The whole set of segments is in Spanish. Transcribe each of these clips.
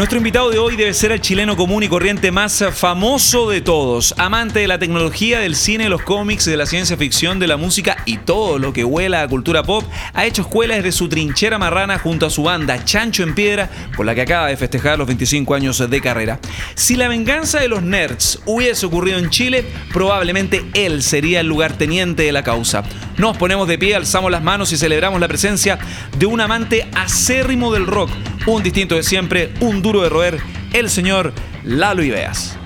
Nuestro invitado de hoy debe ser el chileno común y corriente más famoso de todos, amante de la tecnología, del cine, los cómics, de la ciencia ficción, de la música y todo lo que huela a cultura pop. Ha hecho escuela desde su trinchera marrana junto a su banda Chancho en Piedra, con la que acaba de festejar los 25 años de carrera. Si la venganza de los nerds hubiese ocurrido en Chile, probablemente él sería el lugarteniente de la causa. Nos ponemos de pie, alzamos las manos y celebramos la presencia de un amante acérrimo del rock, un distinto de siempre, un duro de roer, el señor Lalo Ibeas.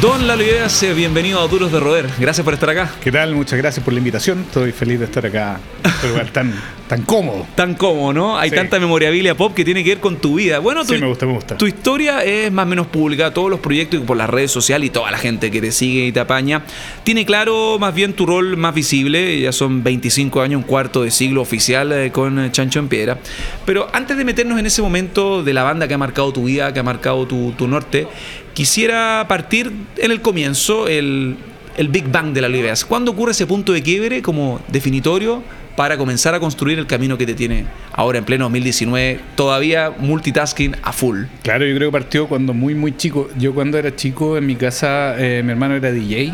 Don Lalo Ideas, eh, bienvenido a Duros de Roder. Gracias por estar acá. ¿Qué tal? Muchas gracias por la invitación. Estoy feliz de estar acá en este lugar tan, tan cómodo. Tan cómodo, ¿no? Hay Sí. tanta memorabilia pop que tiene que ver con tu vida. Bueno, tu, Sí, me gusta, me gusta. tu historia es más o menos pública. Todos los proyectos y por las redes sociales y toda la gente que te sigue y te apaña tiene claro más bien tu rol más visible. Ya son 25 años, un cuarto de siglo oficial eh, con Chancho en Piedra. Pero antes de meternos en ese momento de la banda que ha marcado tu vida, que ha marcado tu, tu norte, quisiera partir en el comienzo, el, el Big Bang de la Ideas. ¿Cuándo ocurre ese punto de quiebre como definitorio para comenzar a construir el camino que te tiene ahora en pleno 2019, todavía multitasking a full? Claro, yo creo que partió cuando muy, muy chico. Yo cuando era chico en mi casa, eh, mi hermano era DJ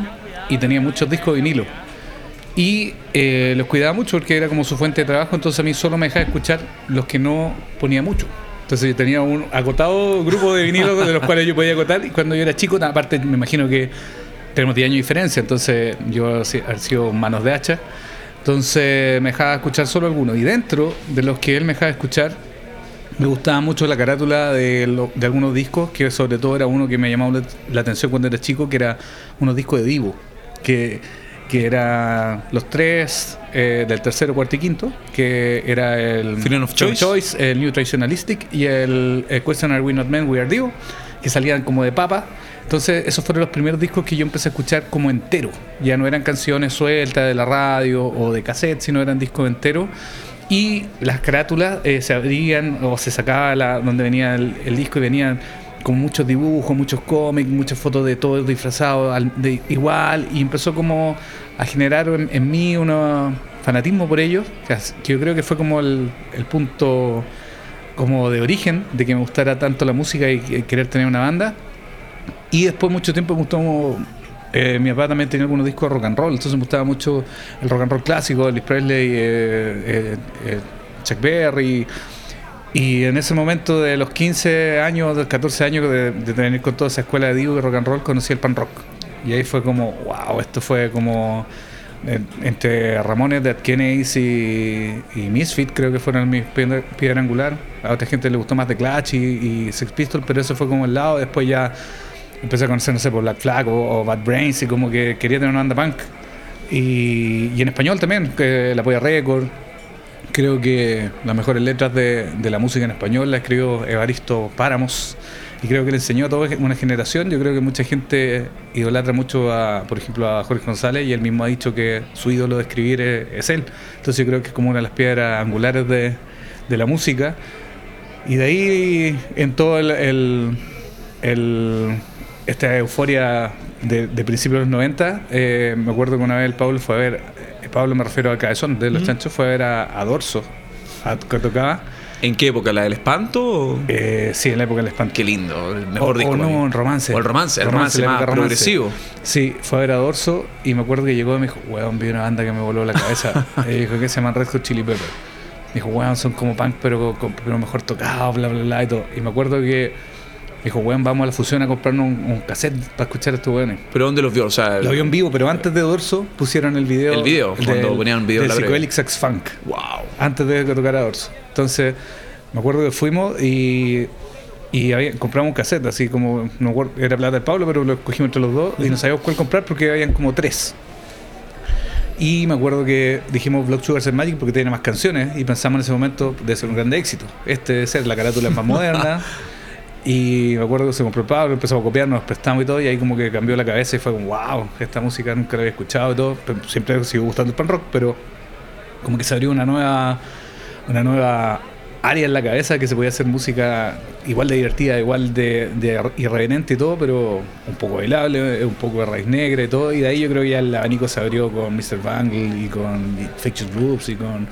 y tenía muchos discos de vinilo. Y eh, los cuidaba mucho porque era como su fuente de trabajo, entonces a mí solo me dejaba escuchar los que no ponía mucho. Entonces yo tenía un acotado grupo de vinilos de los cuales yo podía acotar y cuando yo era chico, aparte me imagino que tenemos 10 años de diferencia, entonces yo he sido manos de hacha, entonces me dejaba escuchar solo algunos. Y dentro de los que él me dejaba escuchar, me gustaba mucho la carátula de, lo- de algunos discos, que sobre todo era uno que me llamaba la, la atención cuando era chico, que era unos discos de Divo, que, que era los tres eh, del tercero, cuarto y quinto, que era el Freedom of Choice. el New Traditionalistic y el, eh, Question Are We Not Men, We Are Divo, que salían como de papa. Entonces, esos fueron los primeros discos que yo empecé a escuchar como entero. Ya no eran canciones sueltas de la radio o de cassette, sino eran discos enteros. Y las carátulas eh, se abrían o se sacaba la, donde venía el, el disco y venían con muchos dibujos, muchos cómics, muchas fotos de todos disfrazados de igual. Y empezó como a generar en, mí un fanatismo por ellos, que, yo creo que fue como el, punto como de origen de que me gustara tanto la música y, querer tener una banda. Y después mucho tiempo me gustó. eh, mi papá también tenía algunos discos de rock and roll, entonces me gustaba mucho el rock and roll clásico, Elvis Presley, eh, eh, eh, Chuck Berry. En ese momento de los 15 años, de los 14 años de, de tener con toda esa escuela de Divo de rock and roll, conocí el pan rock. Y ahí fue como, wow, esto fue como eh, entre Ramones, Dead Kennedys y, y Misfit, creo que fueron mis piedra, piedra angular. A otra gente le gustó más The Clash y, y Sex Pistols, pero eso fue como el lado. Después ya empecé a conocer, no sé, por Black Flag o, Bad Brains y como que quería tener una banda punk. Y, y en español también, que la Polla Record. Creo que las mejores letras de, de la música en español la escribió Evaristo Páramos y creo que le enseñó a toda una generación. Yo creo que mucha gente idolatra mucho, a, por ejemplo, a Jorge González y él mismo ha dicho que su ídolo de escribir es, es él. Entonces yo creo que es como una de las piedras angulares de, de la música. Y de ahí en todo el, el- el- esta euforia de, de principios de los 90, eh, me acuerdo que una vez el Pablo fue a ver, Pablo me refiero al cabezón de los chanchos, fue a ver a, a Dorso, a, que tocaba. ¿En qué época? ¿La del espanto? Eh, sí, en la época del espanto. Qué lindo, el mejor o, disco. o no, en romance. O el romance, el romance, la más romance. progresivo. Sí, fue a ver a Dorso y me acuerdo que llegó y me dijo, weón, vi una banda que me voló la cabeza. y dijo que se llaman Red Hot Chili Pepper. Me dijo, weón, son como punk, pero, pero mejor tocados, bla, bla, bla, y todo. Y me acuerdo que dijo, weón, vamos a la fusión a comprarnos un, un cassette para escuchar a estos weones. ¿Pero dónde los vio? O sea, Lo vio en vivo, pero antes de Dorso pusieron el video. El video, cuando ponían un video de del la. Psychedelic Funk wow. antes de que tocara Dorso. Entonces, me acuerdo que fuimos y, y había- compramos un cassette, así como, no me acuerdo, era plata del Pablo, pero lo escogimos entre los dos y no sabíamos cuál comprar porque habían como tres. Y me acuerdo que dijimos Block Sugar and Magic porque tenía más canciones y pensamos en ese momento de ser un grande éxito. Este debe ser, la carátula más moderna. Y me acuerdo que se compró el Pablo, empezamos a copiar, nos prestamos y todo, y ahí como que cambió la cabeza y fue como, wow, esta música nunca la había escuchado y todo. Siempre sigo gustando el pan rock, pero como que se abrió una nueva, una nueva área en la cabeza que se podía hacer música igual de divertida, igual de, de irreverente y todo, pero un poco bailable, un poco de raíz negra y todo. Y de ahí yo creo que ya el abanico se abrió con Mr. Bangle y con Infectious Groups y con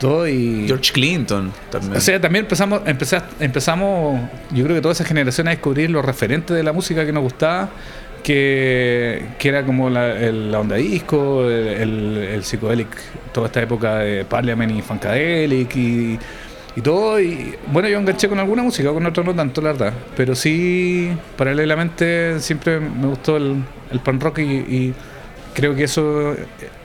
Y, George Clinton también. o sea, también empezamos, empezás- empezamos, yo creo que toda esa generación a descubrir los referentes de la música que nos gustaba, que, que era como la, el- la onda disco, el, el, el psychedelic, toda esta época de Parliament y Funkadelic y, y todo. Y bueno, yo enganché con alguna música, con otros no tanto, la verdad. Pero sí, paralelamente, siempre me gustó el, el punk rock y, y creo que eso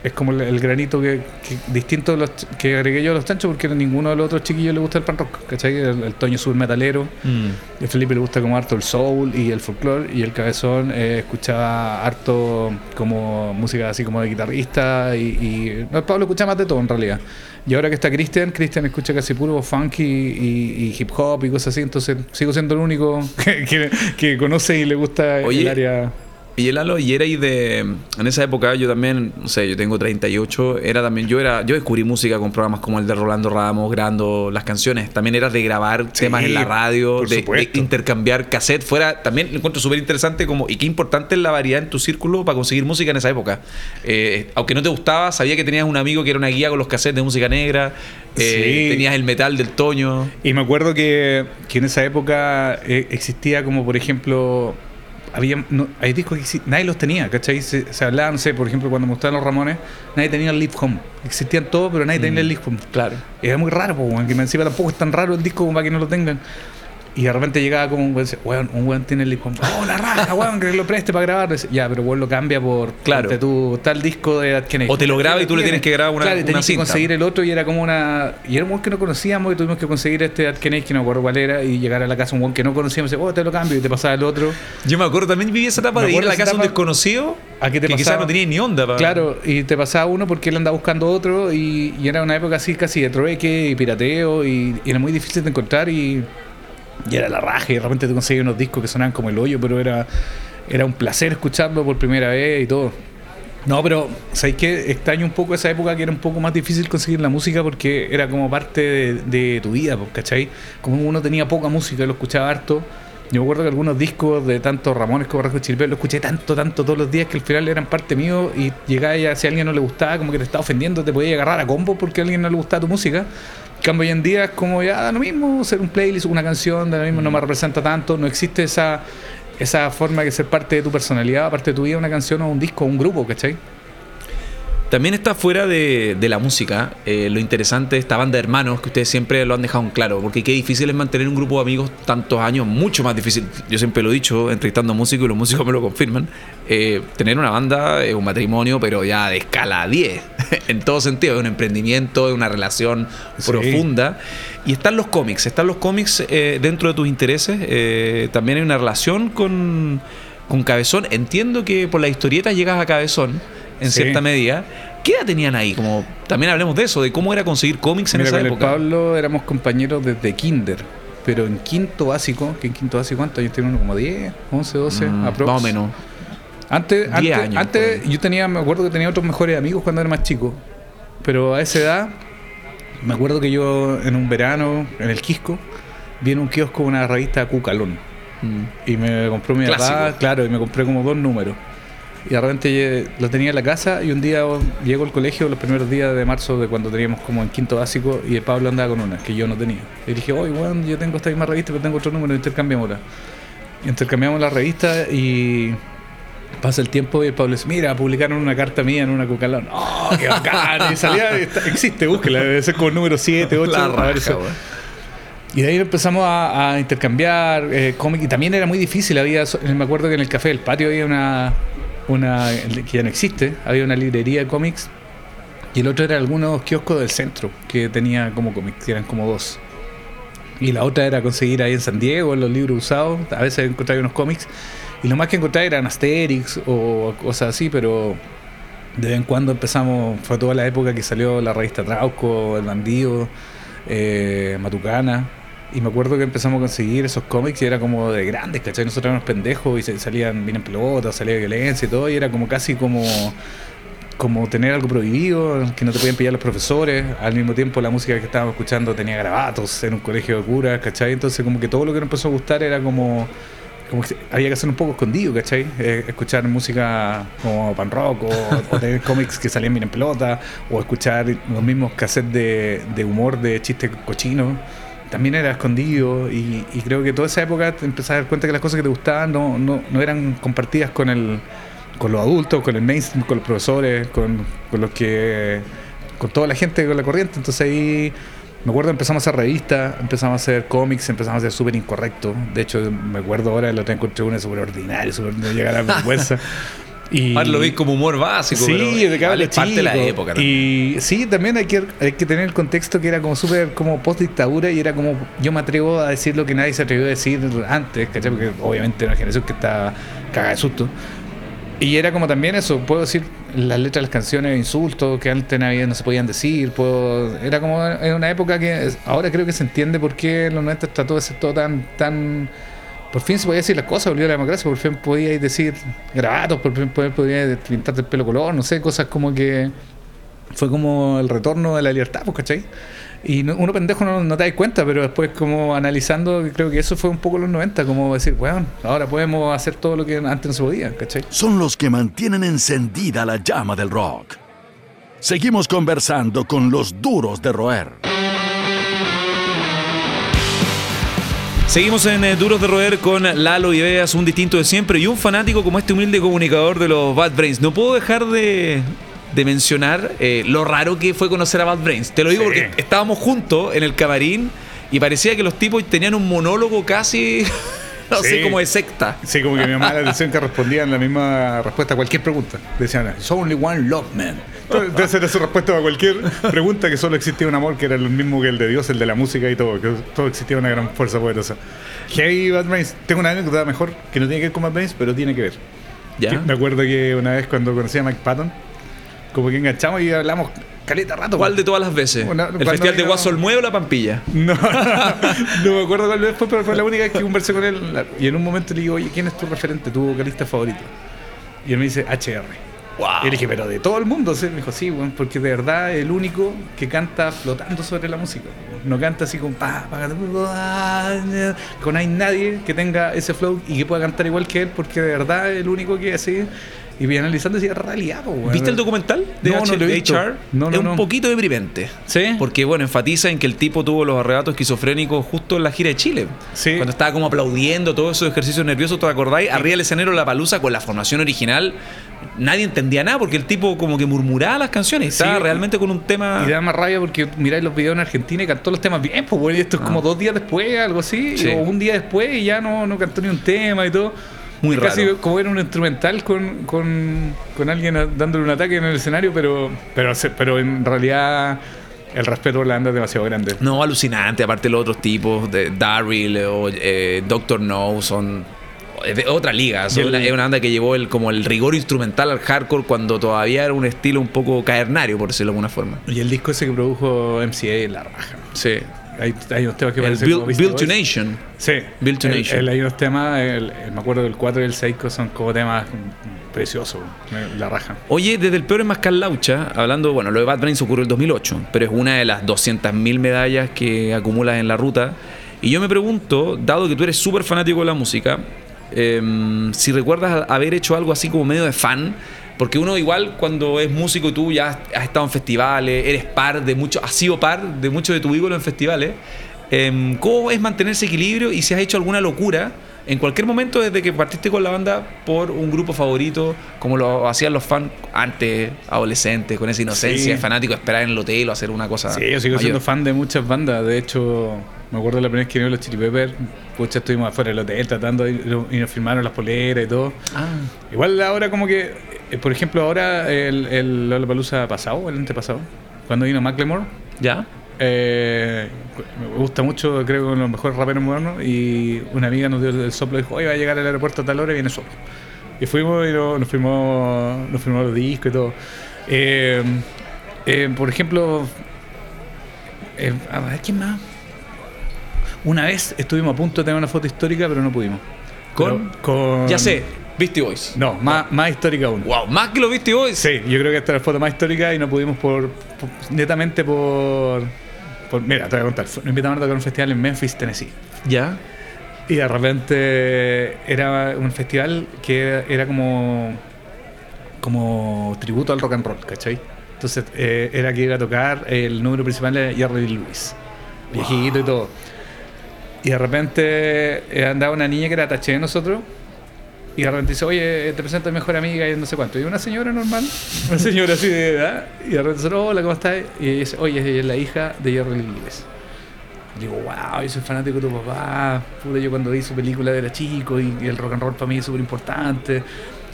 es como el, el granito que, que- distinto de los que agregué yo a los chanchos porque a ninguno de los otros chiquillos le gusta el punk rock, ¿cachai? El, el Toño es metalero, Mm. el Felipe le gusta como harto el soul y el folclore y el cabezón eh, escuchaba harto como música así como de guitarrista y, y no, Pablo escucha más de todo en realidad. Y ahora que está Cristian, Cristian escucha casi puro funk y, hip hop y cosas así, entonces sigo siendo el único que, que- que conoce y le gusta el área. Y el Lalo, y era ahí de. En esa época, yo también, no sé, yo tengo 38, era también. Yo era yo descubrí música con programas como el de Rolando Ramos, grabando las canciones. También era de grabar Sí, temas en la radio, de, intercambiar cassette. Fuera, también lo encuentro súper interesante como, y qué importante es la variedad en tu círculo para conseguir música en esa época. Eh, aunque no te gustaba, sabía que tenías un amigo que era una guía con los cassettes de música negra, eh, Sí. tenías el metal del Toño. Y me acuerdo que, que en esa época eh, existía como, por ejemplo, había no, hay discos que nadie los tenía, ¿cachai? Se, se hablaba, no sé, por ejemplo, cuando me gustaban los Ramones, nadie tenía el Live Home. Existían todos, pero nadie tenía el Live Home. Claro. Era muy raro, po, weón, que me encima tampoco es tan raro el disco como para que no lo tengan. Y de repente llegaba como un weón, weón, un weón tiene el disco. Oh, la raja, weón, que lo preste para grabar. Ya, pero weón lo cambia por Claro. tú, tal disco de Kennedy. O te lo graba y tú le tienes que grabar una- Claro, y tenías que conseguir el otro y era como una. Y era un weón que no conocíamos y tuvimos que conseguir este Kennedy, que no me acuerdo cuál era, y llegar a la casa un weón que no conocíamos y decía, oh, te lo cambio y te pasaba el otro. Yo me acuerdo, también viví esa etapa Me de ir a la casa de un desconocido ¿A qué te que quizás no tenía ni onda. pa- Claro, y te pasaba uno porque él andaba buscando otro y, y era una época así casi de trueque y pirateo y, y era muy difícil de encontrar y, y era la raja y de repente te conseguías unos discos que sonaban como el hoyo, pero era, era un placer escucharlo por primera vez y todo. No, pero ¿sabéis qué? Extraño un poco esa época que era un poco más difícil conseguir la música porque era como parte de, de tu vida, ¿cachai? Como uno tenía poca música lo escuchaba harto. Yo me acuerdo que algunos discos de tanto Ramones como Rasco Chilpé lo escuché tanto, tanto todos los días que al final eran parte mío y llegaba ya, si a alguien no le gustaba, como que te estaba ofendiendo, te podía agarrar a combo porque a alguien no le gustaba tu música. Cambio, hoy en día es como ya da lo mismo, hacer un playlist, una canción, da lo mismo, no me representa tanto, no existe esa, esa forma de ser parte de tu personalidad, parte de tu vida, una canción o un disco o un grupo, ¿cachai? También está fuera de, de la música eh, lo interesante de esta banda de hermanos que ustedes siempre lo han dejado en claro, porque qué difícil es mantener un grupo de amigos tantos años, mucho más difícil. Yo siempre lo he dicho, entrevistando a músicos y los músicos me lo confirman. eh, tener una banda es un matrimonio, pero ya de escala 10, en todo sentido, es un emprendimiento, es una relación Sí. profunda. Y están los cómics, están los cómics eh, dentro de tus intereses. también hay una relación con, con Cabezón. Entiendo que por la historieta llegas a Cabezón en Sí. cierta medida. ¿Qué edad tenían ahí? Como, también hablemos de eso, de cómo era conseguir cómics en Mira, esa con el época. Pablo éramos compañeros desde kinder, pero en quinto básico, que en quinto básico, ¿cuántos años tiene uno? Como 10, 11, 12, Mm, aprox. más o menos. Antes, 10 antes, años, antes yo tenía, me acuerdo que tenía otros mejores amigos cuando era más chico, pero a esa edad, me acuerdo que yo en un verano, en el Quisco, vi en un kiosco una revista Cucalón. Mm. Y me compró mi papá, Clásico. claro, y me compré como dos números. Y de repente eh, lo tenía en la casa y un día llego al colegio los primeros días de marzo de cuando teníamos como en quinto básico y el Pablo andaba con una que yo no tenía. Y dije, oye, bueno, yo tengo esta misma revista pero tengo otro número, intercambiémosla. Y intercambiamos la revista y pasa el tiempo y el Pablo dice, mira, publicaron una carta mía en una cucalón. ¡Oh, qué bacán! Y salía, existe, búsquela, debe ser como el número 7, 8. La raja. Y de ahí empezamos a, a intercambiar eh, cómic y también era muy difícil. Había, me acuerdo que en el café del patio había una, una que ya no existe, había una librería de cómics y el otro era algunos kioscos del centro que tenía como cómics, eran como dos. Y la otra era conseguir ahí en San Diego los libros usados. A veces encontraba unos cómics y lo más que encontraba eran Asterix o cosas así, pero de vez en cuando empezamos, fue toda la época que salió la revista Trauco, El Bandido, eh, Matucana. Y me acuerdo que empezamos a conseguir esos cómics y era como de grandes, ¿cachai? Nosotros éramos pendejos y se- salían bien en pelota, salía violencia y todo, y era como casi como como tener algo prohibido, que no te podían pillar los profesores. Al mismo tiempo, la música que estábamos escuchando tenía grabatos en un colegio de curas, ¿cachai? Entonces, como que todo lo que nos empezó a gustar era como. como que había que hacer un poco escondido, ¿cachai? Eh, escuchar música como pan rock o, o tener cómics que salían bien en pelota o escuchar los mismos cassettes de, de humor de chistes cochinos también era escondido y, y creo que toda esa época te empezás a dar cuenta que las cosas que te gustaban no, no, no eran compartidas con el con los adultos, con el mainstream, con los profesores, con, con los que con toda la gente con la corriente. Entonces ahí me acuerdo empezamos a hacer revistas, empezamos a hacer cómics, empezamos a ser súper incorrecto. De hecho, me acuerdo ahora lo tengo encontré una súper ordinaria, súper no llega a la vergüenza. Y, Ahora lo vi como humor básico, Sí, pero de es parte de la época. Y sí, también hay que, hay que tener el contexto que era como súper como post dictadura y era como yo me atrevo a decir lo que nadie se atrevió a decir antes, ¿cachai? Porque obviamente era una generación que está cagada de susto. Y era como también eso, puedo decir las letras de las canciones, insultos que antes no, se podían decir, puedo, era como en una época que ahora creo que se entiende por qué en los 90 está todo ese todo tan, tan por fin se podía decir las cosas, volvió la democracia, por fin podíais decir grabatos, por fin podíais pintarte el pelo color, no sé, cosas como que fue como el retorno de la libertad, pues, ¿cachai? Y no- uno pendejo no, no te das cuenta, pero después como analizando, creo que eso fue un poco los 90, como decir, bueno, ahora podemos hacer todo lo que antes no se podía, ¿cachai? Son los que mantienen encendida la llama del rock. Seguimos conversando con los duros de roer. Seguimos en eh, Duros de Roer con Lalo y Veas, un distinto de siempre y un fanático como este humilde comunicador de los Bad Brains. No puedo dejar de, de mencionar eh, lo raro que fue conocer a Bad Brains. Te lo digo Sí. porque estábamos juntos en el camarín y parecía que los tipos tenían un monólogo casi, no Sí. sé, como de secta. Sí, como que me llamaba la atención que respondían la misma respuesta a cualquier pregunta. Decían, it's only one love, man. Entonces era su respuesta a cualquier pregunta que solo existía un amor que era el mismo que el de Dios, el de la música y todo, que todo existía una gran fuerza poderosa. Hey, Bad Brains, tengo una anécdota mejor que no tiene que ver con Bad Brains, pero tiene que ver. ¿Ya? Que Me acuerdo que una vez cuando conocí a Mike Patton, como que enganchamos y hablamos caleta rato. ¿Cuál de todas las veces? Una- ¿El Festival de vino- Guaso Olmué o La Pampilla? No, no me acuerdo cuál vez fue, pero fue la única vez que conversé con él. Y en un momento le digo, oye, ¿quién es tu referente, tu vocalista favorito? Y él me dice, HR. Wow. Y le dije, pero de todo el mundo, ¿sí? Me dijo, sí, weón, porque de verdad es el único que canta flotando sobre la música. No canta así con pa, pa, pa, con hay nadie que tenga ese flow y que pueda cantar igual que él, porque de verdad es el único que así. Y vi analizando decía, realidad, po, weón". ¿Viste el documental de, No, H- no lo he de visto. HR? No, no, es un poquito deprimente. ¿Sí? Porque, bueno, enfatiza en que el tipo tuvo los arrebatos esquizofrénicos justo en la gira de Chile. Sí. Cuando estaba como aplaudiendo todos esos ejercicios nerviosos, ¿te acordáis? Arriba del escenario La Palusa con la formación original. Nadie entendía nada porque el tipo como que murmuraba las canciones. Estaba Sí. realmente con un tema... Y da más rabia porque miráis los videos en Argentina y cantó los temas bien, pues bueno, y esto es como dos días después, algo así, Ah. Sí. o un día después y ya no, no cantó ni un tema y todo. Muy Casi como era un instrumental con, con, con alguien dándole un ataque en el escenario, pero, pero, pero en realidad el respeto por la banda es demasiado grande. No, alucinante. Aparte los otros tipos, de Daryl o eh, Doctor No, son de otra liga. Son el- es una banda que llevó el, como el rigor instrumental al hardcore cuando todavía era un estilo un poco cavernario, por decirlo de alguna forma. Y el disco ese que produjo MCA, la raja. Sí. Hay, hay unos temas que El parecen Build, como Build to. Nation. Sí. Build to El- Nation. el- hay unos temas, el- me acuerdo del 4 y el 6 son como temas preciosos, la raja. Oye, desde el peor es más Laucha, hablando, bueno, lo de Bad Brains ocurrió en el 2008, pero es una de las 200.000 medallas que acumulas en la ruta. Y yo me pregunto, dado que tú eres súper fanático de la música, em, si recuerdas haber hecho algo así como medio de fan, porque uno igual cuando es músico y tú ya has, estado en festivales, eres par de muchos, has sido par de muchos de tu ídolos en festivales, em, ¿cómo es mantener ese equilibrio y si has hecho alguna locura? En cualquier momento desde que partiste con la banda por un grupo favorito, como lo hacían los fans antes, adolescentes, con esa inocencia, Sí. fanático, esperar en el hotel o hacer una cosa. Sí, yo sigo mayor. siendo fan de muchas bandas. De hecho, me acuerdo la primera vez que vino los Chili Peppers. Pucha, estuvimos afuera del hotel tratando de- y nos firmaron las poleras y todo. Ah, Igual ahora como que, eh, por ejemplo, ahora el, el Lollapalooza pasado, el antepasado, cuando vino Macklemore, ¿ya? eh, me gusta mucho, creo que uno de los mejores raperos modernos, y una amiga nos dio el soplo y dijo, oye, va a llegar al aeropuerto a tal hora y viene solo. Y fuimos y no- nos firmó, nos firmó los discos y todo. Eh, eh, por ejemplo, a ver, ¿quién más? Una vez estuvimos a punto de tener una foto histórica, pero no pudimos. ¿Con? Pero con Ya sé. Beastie Boys. No, más, más histórica aún. Wow, más que los Beastie Boys. Sí, yo creo que esta es la foto más histórica y no pudimos por, por- netamente por, por- Mira, te voy a contar. Nos invitaron a tocar un festival en Memphis, Tennessee. Ya. Y de repente era un festival que era como como tributo al rock and roll, ¿cachai? Entonces eh, era que iba a tocar el número principal de Jerry Lewis, viejito y todo. Y de repente eh, andaba una niña que era taché de nosotros y de repente dice, oye, te presento a mi mejor amiga y no sé cuánto. Y una señora normal, una señora así de edad, y de repente dice, hola, ¿cómo estás? Y ella dice, oye, ella es la hija de Jerry Lewis. Digo, wow, yo soy fanático de tu papá. Puta, yo cuando vi su película era chico y, y el rock and roll para mí es súper importante.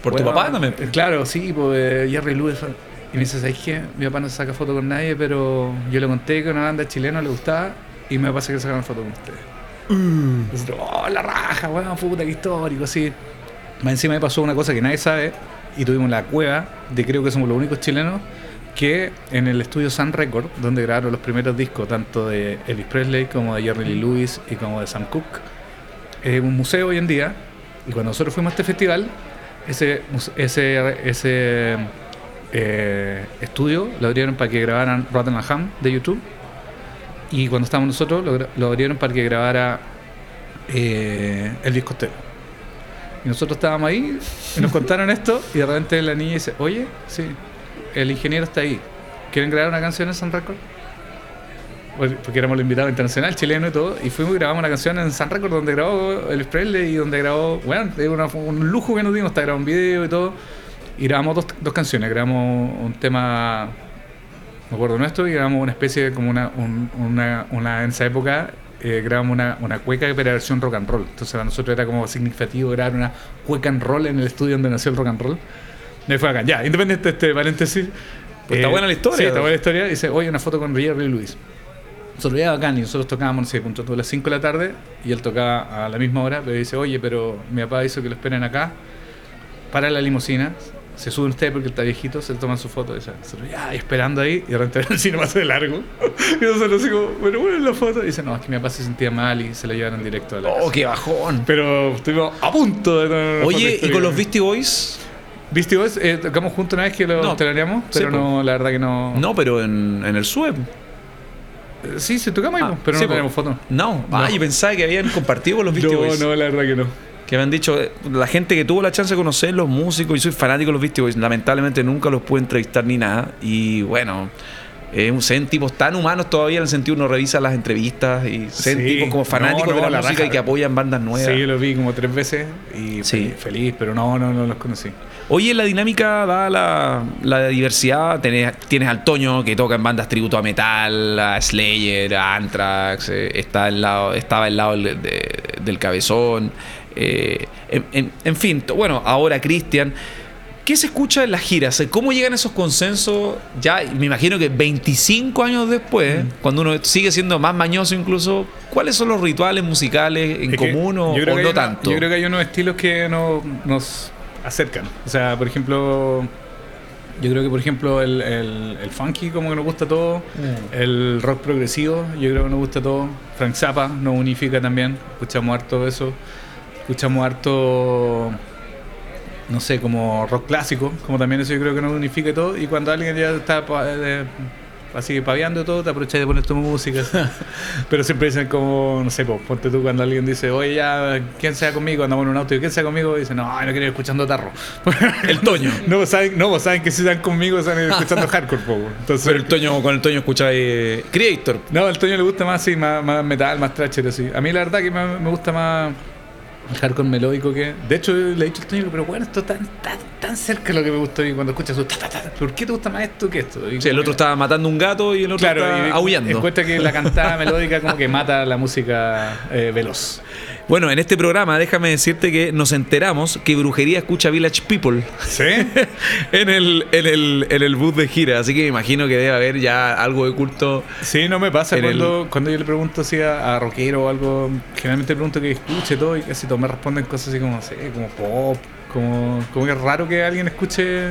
Por tu papá también. eh, Claro, sí, pues eh, Jerry Lewis. Y me dice, ¿sabes qué? Mi papá no se saca foto con nadie, pero yo le conté que una banda chilena le gustaba y me pasa que sacaron foto con ustedes. Nosotros, oh, la raja, weón, puta, qué histórico, sí. Más encima me pasó una cosa que nadie sabe y tuvimos la cueva de creo que somos los únicos chilenos que en el estudio Sun Record, donde grabaron los primeros discos, tanto de Elvis Presley como de Jerry Lee Lewis y como de Sam Cooke, es un museo hoy en día. Y cuando nosotros fuimos a este festival, ese, ese, eh, estudio lo abrieron para que grabaran Rotten Ham de YouTube. Y cuando estábamos nosotros, lo, lo abrieron para que grabara eh, Elvis Costello. Y nosotros estábamos ahí y nos contaron esto. Y de repente la niña dice: Oye, sí, el ingeniero está ahí. ¿Quieren grabar una canción en Sun Record? Porque éramos el invitado internacional, chileno y todo. Y fuimos y grabamos una canción en Sun Record donde grabó el Presley y donde grabó. Bueno, una- un lujo que nos dimos. Está grabado un video y todo. Y grabamos dos, dos canciones. Grabamos un tema, me acuerdo nuestro, y grabamos una especie de como una, un- una, una- en esa época. Eh, grabamos una, una cueca pero era versión rock and roll. Entonces para nosotros era como significativo grabar una cueca and roll en el estudio donde nació el rock and roll. Y fue acá. Ya, independiente de este paréntesis. Pues está buena la historia. Sí, está buena la historia. Dice, oye, una foto con Jerry Lewis. Nosotros ya bacán y nosotros tocábamos, no sé, punto a las 5 de la tarde y él tocaba a la misma hora, pero dice, oye, pero mi papá hizo que lo esperen acá, para la limusina, se suben ustedes porque está viejito, se toman su foto, y nosotros ya esperando ahí, y de repente el cine pasa de largo. Y nosotros así como, bueno, bueno, la foto. Y dice, no, es que mi papá se sentía mal y se la llevaron directo a la Oh, casa. qué bajón. Pero estuvimos a punto de foto Oye, ¿y con los Beastie Boys? Beastie Boys, eh, tocamos juntos una vez que lo No. pero no, la verdad que no. No, pero en, en el SUEB. Eh, Sí, se tocamos ahí, Ah, pero sí, no tenemos foto. No. Ah, yo pensaba que habían compartido con los Beastie No, Boys. no, la verdad que no. Que me han dicho, eh, la gente que tuvo la chance de conocer, los músicos, y soy fanático de los Beastie Boys, lamentablemente nunca los pude entrevistar ni nada. Y bueno, eh, se ven tipos tan humanos todavía en el sentido uno revisa las entrevistas y se ven Sí. tipos como fanáticos No, no, de la, la música raja. y que apoyan bandas nuevas. Sí, yo lo vi como tres veces y Sí. feliz, pero no, no, no los conocí. Oye, la dinámica da la, la diversidad. Tenés, tienes al Toño que toca en bandas tributo a metal, a Slayer, a Anthrax, eh, está al lado, estaba al lado del, de- del cabezón. Eh, en, en- en fin, bueno, ahora Cristian. ¿Qué se escucha en las giras? ¿Cómo llegan esos consensos? Ya, me imagino que 25 años después, cuando uno sigue siendo más mañoso incluso, ¿cuáles son los rituales musicales en Es común o, o no una- tanto? Yo creo que hay unos estilos que no- nos acercan. O sea, por ejemplo, yo creo que por ejemplo el, el- el funky como que nos gusta todo, Mm. el rock progresivo yo creo que nos gusta todo, Frank Zappa nos unifica también, escuchamos harto eso, escuchamos harto no sé, como rock clásico, como también eso yo creo que nos unifica todo, y cuando alguien ya está eh, así paviando todo, te aprovechas de poner tu música. Pero siempre dicen como, no sé, po, ponte tú cuando alguien dice, oye, ya, ¿quién sea conmigo? Andamos en un auto y ¿quién sea conmigo? Y dicen, no, no quiero ir escuchando tarro. El Toño. no, pues saben, no, pues saben que si están conmigo están escuchando hardcore, po. Entonces, Pero el Toño, con el Toño escucháis eh, Creator. no, al Toño le gusta más, sí, más, más metal, más thrasher, así. A mí la verdad que me, me gusta más hardcore melódico que... De hecho, le he dicho al Toño, pero bueno, esto está tan, tan, tan cerca de lo que me gusta a mí cuando escuchas su... ta, ta, ta. ¿Por qué te gusta más esto que esto? Y Sí, el otro que- estaba matando un gato y el otro Claro, está y aullando. encuentra que la cantada melódica como que mata la música eh, veloz. Bueno, en este programa déjame decirte que nos enteramos que Brujería escucha Village People ¿Sí? en el, en el, en el bus de gira, así que me imagino que debe haber ya algo de culto. Sí, no me pasa cuando, cuando yo le pregunto así a, a rockero o algo, generalmente le pregunto que escuche todo y casi todos me responden cosas así como, sé, como pop, como, como que es raro que alguien escuche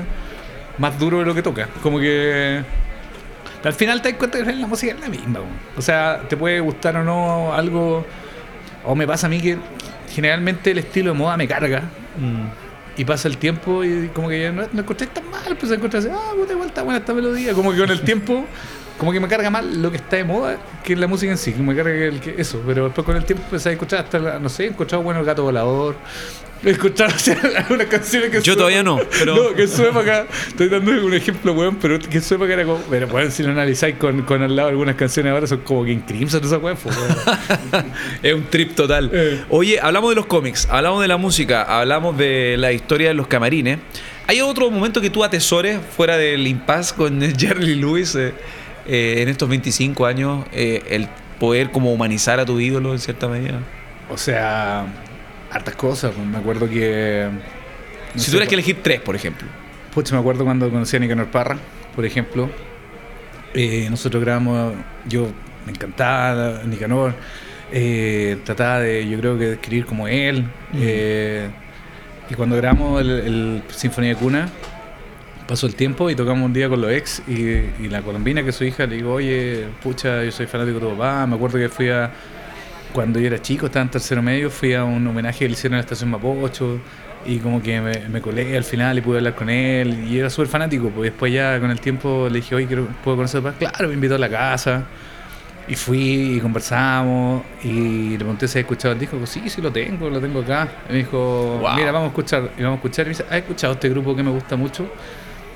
más duro de lo que toca. Como que al final te das cuenta que la música es la misma. O sea, te puede gustar o no algo, o me pasa a mí que generalmente el estilo de moda me carga y pasa el tiempo y como que ya no, no encontré tan mal, pues encontré así, ah, puta, igual está buena esta melodía. Como que con el tiempo, como que me carga mal lo que está de moda que la música en sí, que me carga el que eso. Pero después con el tiempo empecé a escuchar hasta, la- no sé, he escuchado bueno el gato volador. He escuchado o sea, algunas canciones que Yo en todavía no, pero- No, que en su época, estoy dando un ejemplo, weón, pero que en su época era como. Pero bueno, si lo analizáis con, con al lado algunas canciones ahora son como King Crimson, esa weón, pues, weón. Es un trip total. Eh. Oye, hablamos de los cómics, hablamos de la música, hablamos de la historia de los camarines. ¿Hay otro momento que tú atesores fuera del impasse con Jerry Lewis eh, eh, en estos 25 años? eh, el poder como humanizar a tu ídolo en cierta medida. O sea, hartas cosas. pues, Me acuerdo que. no si tuvieras que elegir tres, por ejemplo. Pucha, me acuerdo cuando conocí a Nicanor Parra, por ejemplo. Eh, nosotros grabamos, yo me encantaba Nicanor. eh, trataba de, yo creo que de escribir como él. y cuando grabamos el, el Sinfonía de Cuna, pasó el tiempo y tocamos un día con los ex. Y, y la colombina, que es su hija, le digo, oye, pucha, yo soy fanático de tu papá. Me acuerdo que fui a. Cuando yo era chico, estaba en tercero medio, fui a un homenaje que le hicieron en la estación Mapocho y como que me, me colé al final y pude hablar con él y era súper fanático. Pues después ya con el tiempo le dije, oye, quiero, ¿puedo conocer a tu papá? Claro, me invitó a la casa y fui y conversamos y le pregunté si había escuchado el disco. Dijo, sí, sí lo tengo, lo tengo acá. Y me dijo, Wow. mira, vamos a escuchar. Y vamos a escuchar y me dice, ¿has escuchado este grupo que me gusta mucho?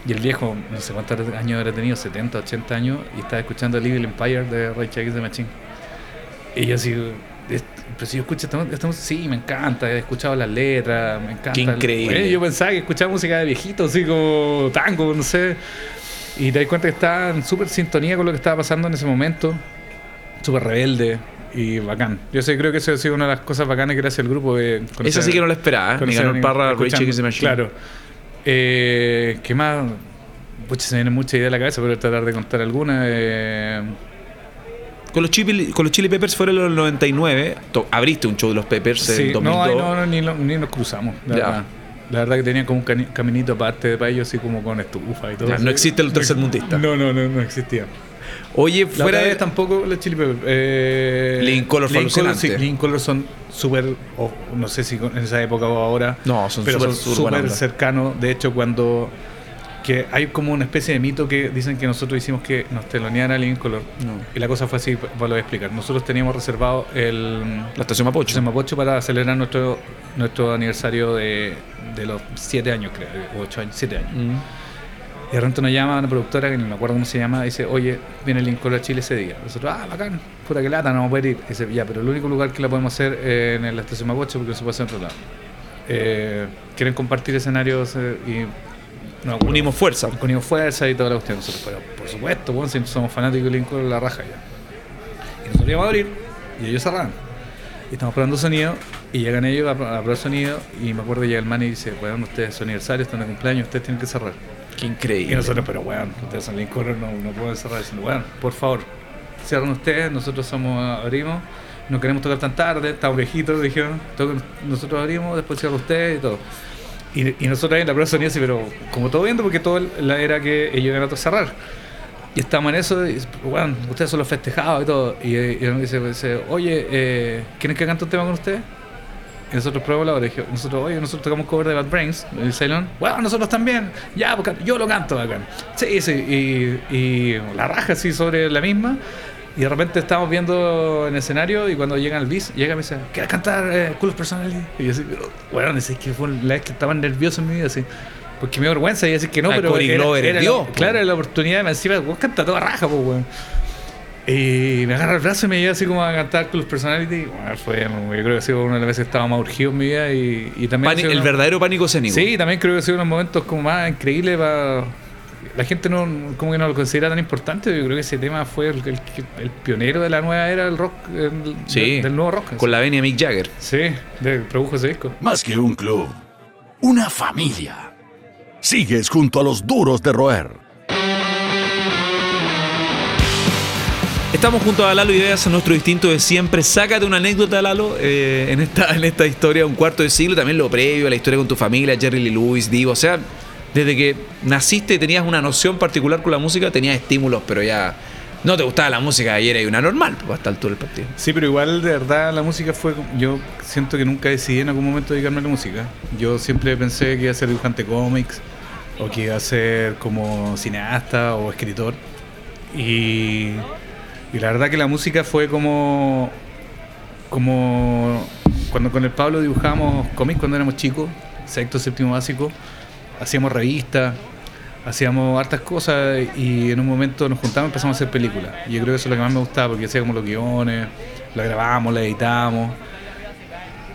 Y el viejo, no sé cuántos años habrá tenido, 70, 80 años, y estaba escuchando Little Empire de Rage Against the Machine. Y yo así, "Es- pero si yo escucho esta, esta música, sí, me encanta, he escuchado las letras, me encanta. Qué increíble. Yo pensaba que escuchaba música de viejito, así como tango, no sé. Y te das cuenta que estaba en súper sintonía con lo que estaba pasando en ese momento, súper rebelde y bacán. Yo sé, creo que eso ha sido una de las cosas bacanas gracias al grupo. De Esa sí que no la esperaba. ¿eh? conocer a- Parra, the Machine. Claro. Eh, ¿Qué más? Pucha, se me vienen muchas ideas a la cabeza, pero voy a tratar de contar alguna. Eh, Con los, Chili, con los Chili Peppers fueron los 99. To- abriste un show de los Peppers sí, en 2002. no, ay, no, no, ni, lo- ni nos cruzamos. La Ya. verdad. La verdad que tenían como un cani- caminito aparte para ellos, así como con estufa y todo. Ya, no existe el tercermundista. No, no, no, no existía. Oye, La fuera de vez tampoco los Chili Peppers. Eh, Living fue Living alucinante. sí, Living Colour son súper, o no sé si en esa época o ahora, No, son pero súper- son súper cercanos. De hecho, cuando que hay como una especie de mito que dicen que nosotros hicimos que nos teloneara Living Color. No. Y la cosa fue así, lo voy a explicar. Nosotros teníamos reservado el La estación Mapocho. José Mapocho para celebrar nuestro nuestro aniversario de, de los 7 años, creo, 8 años, 7 años. Mm. Y de repente nos llama una productora que no me acuerdo cómo se llama, dice, oye, viene el Color a Chile ese día. Nosotros, ah, bacán, puta que lata, no vamos a poder ir. Dice, ya, pero el único lugar que la podemos hacer es en la estación Mapocho porque no se puede hacer en otro lado. Eh, ¿Quieren compartir escenarios? eh, y no. Unimos fuerza. Unimos fuerza y toda la cuestión. Nosotros, pero por supuesto, bueno, si somos fanáticos de Lincoln, la raja ya. Y nosotros íbamos a abrir y ellos cerraron. Y estamos probando sonido y llegan ellos a, a probar sonido y me acuerdo llega el man y dice, bueno, ustedes son aniversario, están de cumpleaños, ustedes tienen que cerrar. Qué Y increíble. nosotros, pero weón, ustedes son Lincoln, no, no pueden cerrar. Diciendo, weón, por favor, cierran ustedes, nosotros somos, abrimos, no queremos tocar tan tarde, estamos viejitos, dijeron, nosotros abrimos, después cierran ustedes y todo. Y, y nosotros ahí en la prueba sonido, así, pero como todo viendo, porque todo la era que ellos iban a cerrar. Y estábamos en eso, y, bueno, ustedes son los festejados y todo. Y, y nos dice, dice, oye, eh, ¿quieren que cante un tema con ustedes? Y nosotros probamos la dije, nosotros, oye, nosotros tocamos cover de Bad Brains, el Ceylon. Bueno, nosotros también. Ya, porque yo lo canto bacán. Sí, sí. Y, y la raja así sobre la misma. Y de repente estábamos viendo en el escenario y cuando llega el bis, llega y me dice, ¿quieres cantar eh, Cool Personality? Y yo así, bueno, es que fue la vez que estaba nervioso en mi vida, así. Porque me dio vergüenza y decir que no, Ah, pero era, Glover, era la, claro, era la oportunidad, me encima, vos canta toda raja, pues, weón. Y me agarra el brazo y me lleva así como a cantar Club Personality. Bueno, fue, yo creo que ha sido una de las veces que estaba más urgido en mi vida y, y también... Pani- el una- verdadero pánico escénico. Sí, también creo que ha sido unos momentos como más increíbles para... La gente no, como que no lo considera tan importante. Yo creo que ese tema fue el, el- el pionero de la nueva era del rock, el- Sí. del, del nuevo rock. Con la venia Mick Jagger. Sí, de, produjo ese disco. Más que un club, una familia. Sigues junto a los duros de roer. Estamos junto a Lalo Ideas, nuestro distinto de siempre. Sácate una anécdota, Lalo, eh, en, esta, en esta historia, un cuarto de siglo, también lo previo, la historia con tu familia, Jerry Lee Lewis, Divo. O sea, desde que naciste y tenías una noción particular con la música, tenías estímulos, pero ya No te gustaba la música ayer y una normal, pues hasta el altura del partido. Sí, pero igual de verdad la música fue. Yo siento que nunca decidí en algún momento dedicarme a la música. Yo siempre pensé que iba a ser dibujante cómics o que iba a ser como cineasta o escritor. Y, y la verdad que la música fue como. Como cuando con el Pablo dibujábamos cómics cuando éramos chicos, sexto, séptimo básico, hacíamos revistas, hacíamos hartas cosas y en un momento nos juntamos y empezamos a hacer películas. Y yo creo que eso es lo que más me gustaba porque hacíamos los guiones, la grabábamos, la editábamos.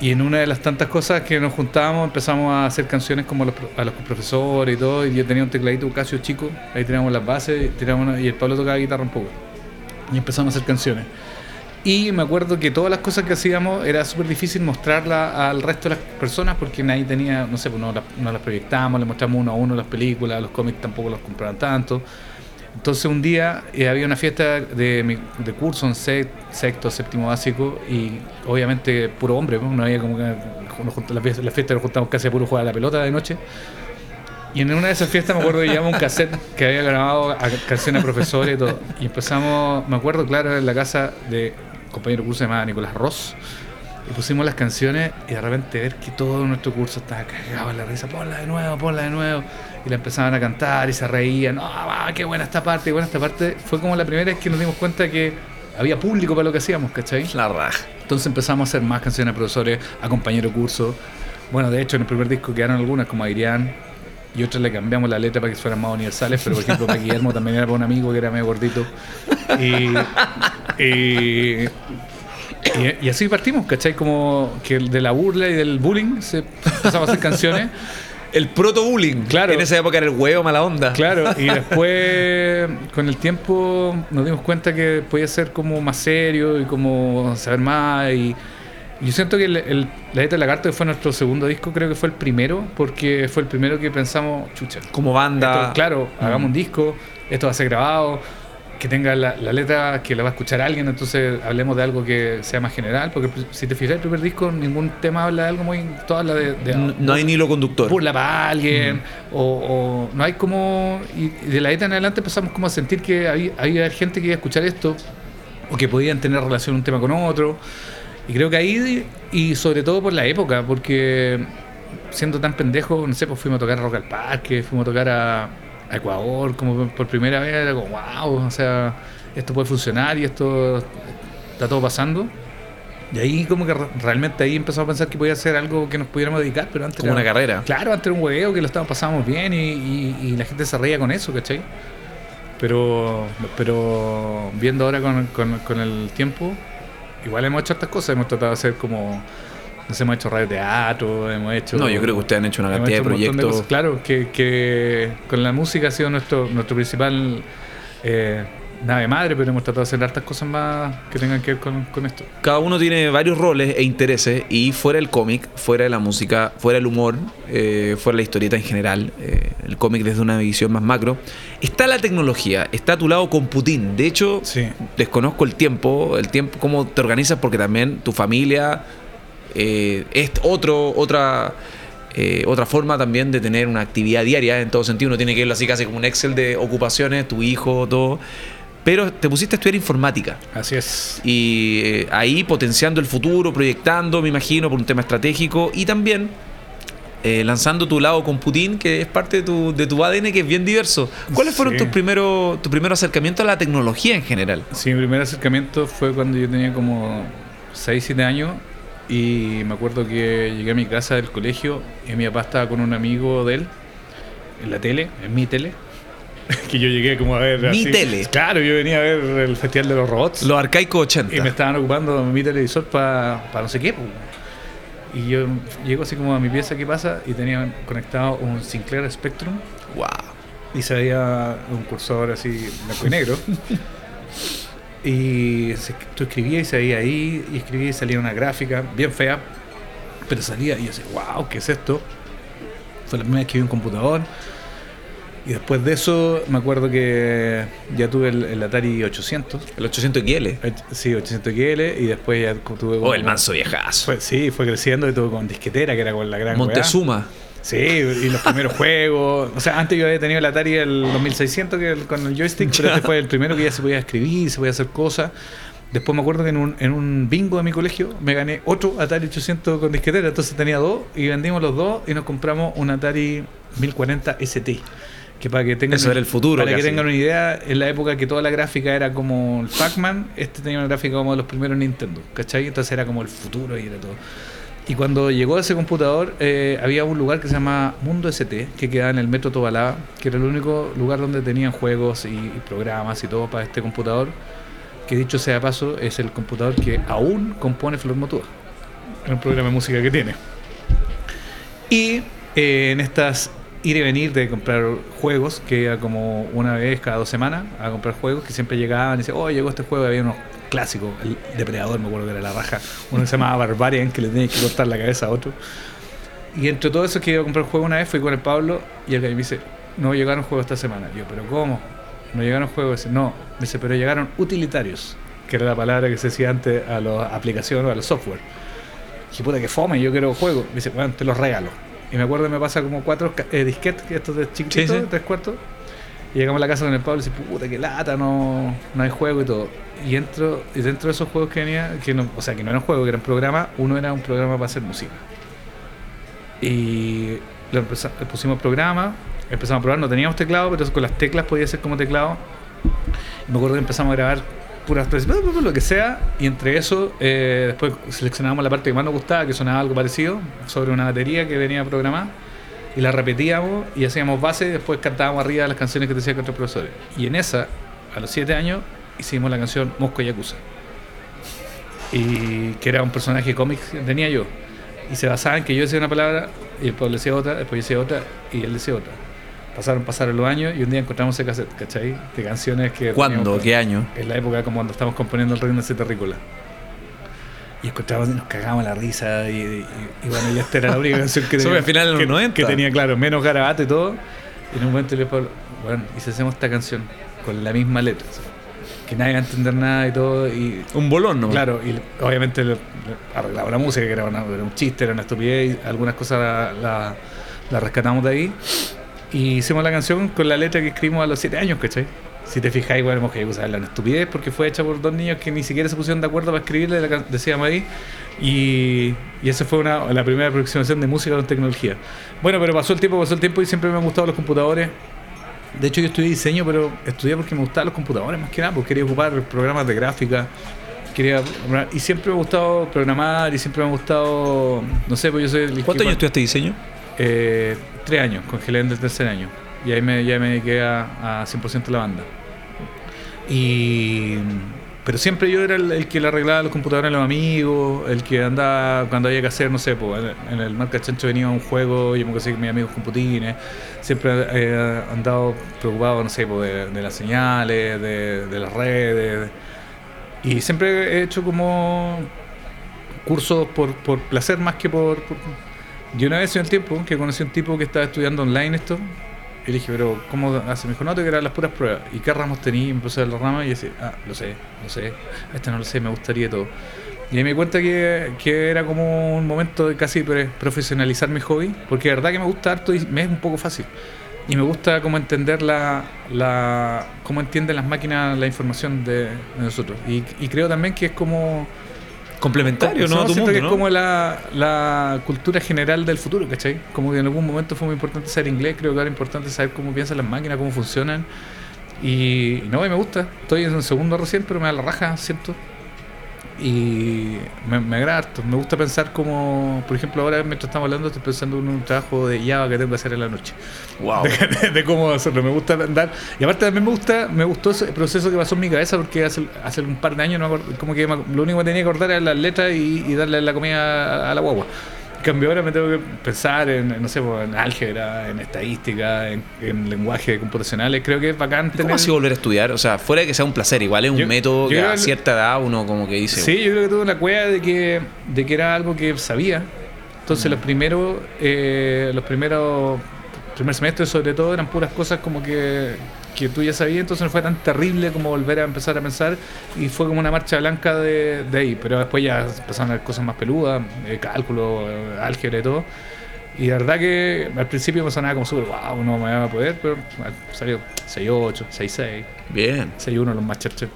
Y en una de las tantas cosas que nos juntábamos empezamos a hacer canciones como a los, a los profesores y todo. Y yo tenía un tecladito Casio chico, ahí teníamos las bases tirábamos una- y el Pablo tocaba guitarra un poco. Y empezamos a hacer canciones. Y me acuerdo que todas las cosas que hacíamos era súper difícil mostrarlas al resto de las personas porque nadie tenía, no sé, pues no las, no las proyectábamos, le mostramos uno a uno las películas, los cómics tampoco los compraban tanto. Entonces un día eh, había una fiesta de, de curso en se- sexto, séptimo básico y obviamente puro hombre, pues, no había como que la, fiesta, la nos juntamos casi a puro jugar a la pelota de noche. Y en una de esas fiestas me acuerdo que llevamos un cassette que había grabado a canciones a profesores y todo. Y empezamos, me acuerdo, claro, en la casa de un compañero de curso llamado Nicolás Ross. Y pusimos las canciones y de repente ver que todo nuestro curso estaba cagado en la risa. Ponla de nuevo, ponla de nuevo. Y la empezaban a cantar y se reían. ¡Ah, qué buena esta parte, qué buena esta parte! Fue como la primera vez que nos dimos cuenta que había público para lo que hacíamos, ¿cachai? La raja. Entonces empezamos a hacer más canciones a profesores, a compañeros curso. Bueno, de hecho, en el primer disco quedaron algunas como Adrián y otras le cambiamos la letra para que fueran más universales, pero por ejemplo, para Guillermo también era para un amigo que era medio gordito. Y, y, y- y así partimos, ¿cachai? Como que de la burla y del bullying se empezamos a hacer canciones. El proto-bullying. Claro. En esa época era el huevo mala onda. Claro, y después con el tiempo nos dimos cuenta que podía ser como más serio y como saber más. Y yo siento que el, el- La Dieta de la Carta, que fue nuestro segundo disco, creo que fue el primero, porque fue el primero que pensamos, chucha. Como banda. esto, claro, Mm. hagamos un disco, esto va a ser grabado, que tenga la, la letra que la va a escuchar alguien, entonces hablemos de algo que sea más general, porque si te fijas el primer disco, ningún tema habla de algo muy. Todo habla de. de- No, no hay ni hilo conductor. burla para alguien o, o no hay como y de la ETA en adelante empezamos como a sentir que había, había gente que iba a escuchar esto o que podían tener relación un tema con otro y creo que ahí y sobre todo por la época porque siendo tan pendejo no sé pues fuimos a tocar a Rock al Parque fuimos a tocar a, a Ecuador como por- primera vez era como wow o sea esto puede funcionar y esto está todo pasando y ahí como que re- realmente ahí empezamos a pensar que podía ser algo que nos pudiéramos dedicar, pero antes Como era- una carrera. Claro, antes era un hueveo que lo estábamos pasábamos bien y, y- y la gente se reía con eso, ¿cachai? Pero, pero viendo ahora con, con- con el tiempo, igual hemos hecho estas cosas, hemos tratado de hacer como, no sé, hemos hecho radio teatro, hemos hecho... No, yo creo que ustedes han hecho una cantidad de hecho proyectos. cosas. Claro, que, que con la música ha sido nuestro, nuestro principal eh, nave madre, pero hemos tratado de hacer hartas cosas más que tengan que ver con, con esto. Cada uno tiene varios roles e intereses y fuera el cómic, fuera de la música, fuera el humor, eh, fuera la historieta en general, eh, el cómic desde una visión más macro, está la tecnología, está a tu lado con Putin. De hecho, Sí. desconozco el tiempo, el tiempo, cómo te organizas, porque también tu familia eh, es otro, otra, eh, otra forma también de tener una actividad diaria. En todo sentido, uno tiene que verlo así casi como un Excel de ocupaciones, tu hijo, todo. Pero te pusiste a estudiar informática. Así es. Y eh, ahí potenciando el futuro, proyectando, me imagino, por un tema estratégico y también eh, lanzando tu lado con Putin, que es parte de tu, de tu ADN, que es bien diverso. ¿Cuáles fueron tus primeros tu primer acercamiento a la tecnología en general? Sí, mi primer acercamiento fue cuando yo tenía como 6, 7 años y me acuerdo que llegué a mi casa del colegio y mi papá estaba con un amigo de él en la tele, en mi tele. que yo llegué como a ver. Mi tele. Claro, yo venía a ver el Festival de los Robots. Los arcaicos 80. Y me estaban ocupando mi televisor para no sé qué. Y yo llego así como a mi pieza, ¿qué pasa? Y tenía conectado un Sinclair Spectrum Wow. y se veía un cursor así blanco y negro. y se- tú escribías y se veía ahí, y escribías y salía una gráfica bien fea, pero salía y yo decía, wow, ¿qué es esto? Fue la primera vez que vi un computador. Y después de eso me acuerdo que ya tuve el, el Atari 800. El 800 XL. Sí, 800 XL y después ya tuve Oh, como- el manso viejazo. fue- sí, fue creciendo y tuve con disquetera, que era con la gran weá. Montezuma. Sí, y los primeros juegos. O sea, antes yo había tenido el Atari el 2600 que el- con el joystick, pero este fue el primero que ya se podía escribir, se podía hacer cosas. Después me acuerdo que en un, en un bingo de mi colegio me gané otro Atari 800 con disquetera, entonces tenía dos y vendimos los dos y nos compramos un Atari 1040 ST. Que para que tengan, Eso era el futuro Para que tengan una idea, en la época que toda la gráfica era como el Pac-Man, este tenía una gráfica como de los primeros Nintendo, ¿cachai? Entonces era como el futuro y era todo. Y cuando llegó ese computador, eh, había un lugar que se llama Mundo ST, que quedaba en el Metro Tobalá, que era el único lugar donde tenían juegos y, y programas y todo para este computador, que dicho sea de paso, es el computador que aún compone Flor Motúa, en el programa de música que tiene. Y eh, en estas ir y venir de comprar juegos, que era como una vez cada dos semanas a comprar juegos, que siempre llegaban y decían, oh, llegó este juego, y había unos clásicos, el Depredador, me acuerdo que era la raja, uno que se llamaba Barbarian, que le tenía que cortar la cabeza a otro. Y entre todo eso que iba a comprar juego una vez, fui con el Pablo y el que me dice, no llegaron juegos esta semana. Yo, pero ¿cómo? No llegaron juegos. No, me dice, pero llegaron utilitarios, que era la palabra que se decía antes a las aplicaciones o a los software. Dije, puta, que fome, yo quiero juegos. Me dice, bueno, te los regalo. Y me acuerdo que me pasa como cuatro eh, disquetes, que estos de chiquititos, Sí, sí. tres cuartos. Y llegamos a la casa con el Pablo y dice, puta, que lata, no, no hay juego y todo. Y entro, y dentro de esos juegos que venía, que no, o sea, que no eran juegos, que eran programas, uno era un programa para hacer música. Y lo empeza- le pusimos programa, empezamos a probar, no teníamos teclado, pero con las teclas podía ser como teclado. Y me acuerdo que empezamos a grabar puras lo que sea, y entre eso eh, después seleccionábamos la parte que más nos gustaba, que sonaba algo parecido, sobre una batería que venía programada, y la repetíamos y hacíamos base, y después cantábamos arriba las canciones que decían con otros profesores. Y en esa, a los 7 años, hicimos la canción Mosco Yakuza. Y que era un personaje cómic que tenía yo. Y se basaba en que yo decía una palabra y Pablo decía otra, después yo decía otra y él decía otra. Pasaron, pasaron los años y un día encontramos ese cassette, ¿cachai? De canciones que... ¿Cuándo? ¿Qué año? En la época como cuando estábamos componiendo el reino de terrícola. Y encontramos y nos cagábamos la risa y, y- y bueno, ya esta era la única canción que Eso fue a finales de los que, 90. que tenía, claro, menos garabato y todo. Y en un momento le dije, bueno, y si hacemos esta canción con la misma letra, que nadie va a entender nada y todo, y Un bolón, ¿no? Claro, y obviamente le- le arreglaba la música, que era, una- era un chiste, era una estupidez, y algunas cosas la, la- la rescatamos de ahí. Y hicimos la canción con la letra que escribimos a los 7 años, ¿cachai? Si te fijáis, igual hemos que usar la estupidez porque fue hecha por dos niños que ni siquiera se pusieron de acuerdo para escribirle, la decíamos ahí. Y, y esa fue una, la primera aproximación de música con tecnología. Bueno, pero pasó el tiempo, pasó el tiempo y siempre me han gustado los computadores. De hecho, yo estudié diseño, pero estudié porque me gustaban los computadores más que nada, porque quería ocupar programas de gráfica. Quería, y siempre me ha gustado programar y siempre me ha gustado, no sé, pues yo soy el ¿Cuántos años estudiaste diseño? Eh, tres años, congelé en el tercer año. Y ahí me, ya me dediqué a, a 100% la banda. Y, pero siempre yo era el, que le arreglaba los computadores a los amigos, el que andaba cuando había que hacer, no sé, pues, en, el Marca Chancho venía un juego, yo me conseguí mis amigos con putines. Siempre he eh, andado preocupado, no sé, pues, de, las señales, de, las redes. Y siempre he hecho como cursos por, por placer más que por- Yo una vez en el tiempo que conocí a un tipo que estaba estudiando online esto, y le dije, pero ¿cómo hace? Me dijo, no, te que las puras pruebas. ¿Y qué ramos tenía? Y puse a ver las ramas y decía, ah, lo sé, lo sé, este no lo sé, me gustaría todo. Y ahí me di cuenta que, que era como un momento de casi profesionalizar mi hobby, porque de verdad que me gusta harto y me es un poco fácil. Y me gusta cómo entender la, la cómo entienden las máquinas la información de, de nosotros. Y, y creo también que es como Complementario, ¿no? no, A tu mundo, que es como la, la cultura general del futuro, ¿cachai? Como que en algún momento fue muy importante saber inglés, creo que ahora es importante saber cómo piensan las máquinas, cómo funcionan. Y no, y me gusta. Estoy en un segundo recién, pero me da la raja, siento. Y me, me agrada harto. Me gusta pensar como, por ejemplo, ahora mientras estamos hablando, estoy pensando en un trabajo de Java que tengo que hacer en la noche. Wow. De, de- de cómo hacerlo. Me gusta andar. Y aparte también me gusta, me gustó ese proceso que pasó en mi cabeza porque hace, hace un par de años no me acuerdo- como que me- lo único que tenía que acordar era las letras y, y darle la comida a, a la guagua. Cambio ahora me tengo que pensar en, no sé, pues, en álgebra, en estadística, en, en lenguaje computacionales. Creo que es bacán ¿Cómo tener... así volver a estudiar? O sea, fuera de que sea un placer, igual es un Yo- método yo que a cierta edad uno como que dice, Sí, yo creo que tuve la cueva de que, de que era algo que sabía. Entonces los primeros, eh, los primeros, primer semestre sobre todo eran puras cosas como que, que tú ya sabías, entonces no fue tan terrible como volver a empezar a pensar y fue como una marcha blanca de, de ahí, pero después ya empezaron a ver cosas más peludas, eh, cálculo, eh, álgebra y todo. Y la verdad que al principio me sonaba como súper, wow, no me va a poder, pero salió 6-8, 6-6, Bien. 6-1 los más cherches.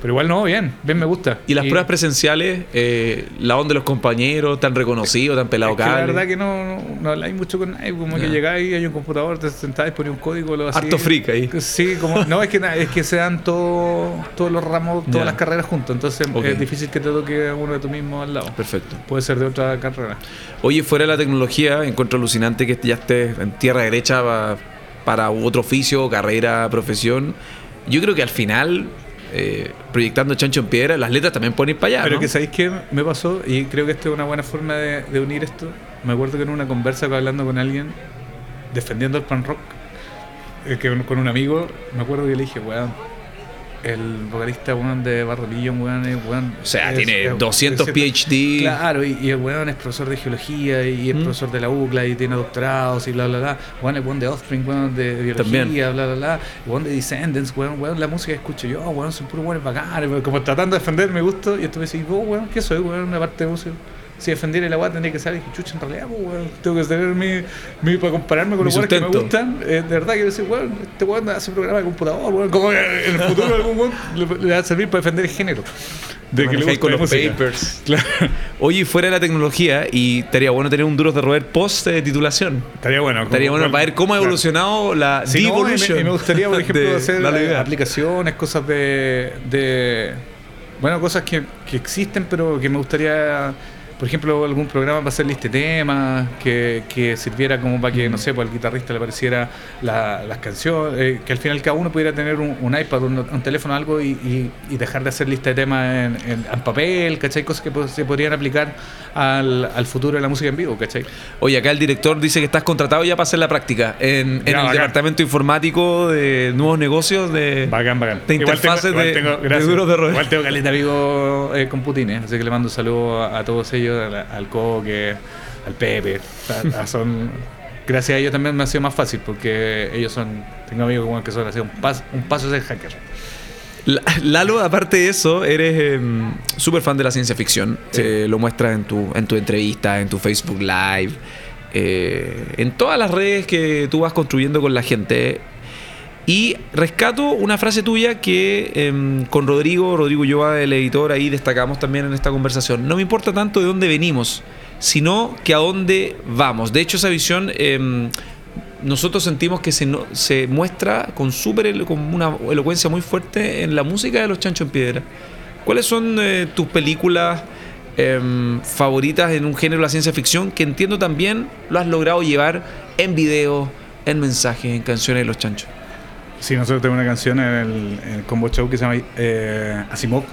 Pero igual no, bien, bien me gusta. ¿Y las pruebas presenciales, eh, la onda de los compañeros, tan reconocidos, tan pelado Es que la verdad que no, no, no habláis mucho con nadie, como Ya. que llegáis, hay un computador, te sentáis, ponéis un código, lo hacéis. Harto freak ahí. Sí, como, no, es que, na- es que se dan todo- todos los ramos, todas las carreras juntos, entonces es difícil que te toque uno de tú mismo al lado. Perfecto. Puede ser de otra carrera. Oye, fuera de la tecnología, encuentro alucinante que ya estés en tierra derecha pa- para otro oficio, carrera, profesión. Yo creo que al final, eh, proyectando Chancho en Piedra, las letras también pueden ir para allá. Pero ¿no? que sabéis qué me pasó, y creo que esta es una buena forma de, de unir esto. Me acuerdo que en una conversa hablando con alguien, defendiendo el pan rock, eh, que con un amigo, me acuerdo que le dije, weón, el vocalista weón de Barro Billion, weón, es, weón, O sea, es- tiene es- 200 es- PhD. Claro, y, y el weón es profesor de geología y es Mm. profesor de la UCLA y tiene doctorados y bla, bla, bla. Weón es weón de Offspring, weón de biología, También. bla, bla, bla. Weón de Descendants, weón, weón, la música que escucho yo, weón, son puros weones bacanes, weón, como tratando de defender mi gusto. Y esto me decís, vos, weón, ¿qué soy, weón? Una parte de música. Si defendiera el agua tendría que saber que chucha en realidad, pues, weón, tengo que tener mi, mi para compararme con Mi los weones que me gustan. eh, de verdad que decir, weón, este weón hace programa de computador, weón, como en el futuro algún weón le, le va a servir para defender el género. De que le con la los música. papers. Claro. Oye, fuera de la tecnología, y estaría bueno tener un Duros de Roer post eh, titulación. Estaría bueno. Estaría bueno para ver cómo ha Claro. evolucionado la Sí, no, y, me, devolution y me gustaría, por ejemplo, de hacer la aplicaciones, cosas de, de. Bueno, cosas que, que existen, pero que me gustaría. Por ejemplo, algún programa para hacer lista de temas, que, que sirviera como para que, no sé, para el guitarrista le pareciera la- las canciones, eh, que al final cada uno pudiera tener un, un iPad, un, un teléfono, algo y, y- y dejar de hacer lista de temas en, en- en papel, ¿cachai? Cosas que po- se podrían aplicar al, al futuro de la música en vivo, ¿cachai? Oye, acá el director dice que estás contratado ya para hacer la práctica en, en Ya, el bacán. departamento informático de nuevos negocios de... Bacán, bacán. de Igual tengo- interfaces igual de- tengo- de gracias. duros de roer. Igual tengo caleta amigo eh, con Putin, eh, así que le mando un saludo a, a todos ellos, al, al Coque, al Pepe. a- a- son, gracias a ellos también me ha sido más fácil porque ellos son, tengo amigos como que son así un, pas- un paso de hacker. La- Lalo, aparte de eso, eres em, súper fan de la ciencia ficción. Sí. Eh, lo muestras en tu, en tu entrevista, en tu Facebook Live, eh, en todas las redes que tú vas construyendo con la gente. Y rescato una frase tuya que em, con Rodrigo, Rodrigo Yoa, el editor, ahí destacamos también en esta conversación. No me importa tanto de dónde venimos, sino que a dónde vamos. De hecho, esa visión em, nosotros sentimos que se, muestra con, súper elo- con una elocuencia muy fuerte en la música de los Chancho en Piedra. ¿Cuáles son eh, tus películas em, favoritas en un género de la ciencia ficción que entiendo también lo has logrado llevar en video, en mensajes, en canciones de los Chanchos? Sí, nosotros tenemos una canción en el, Combo Show que se llama eh, Asimov.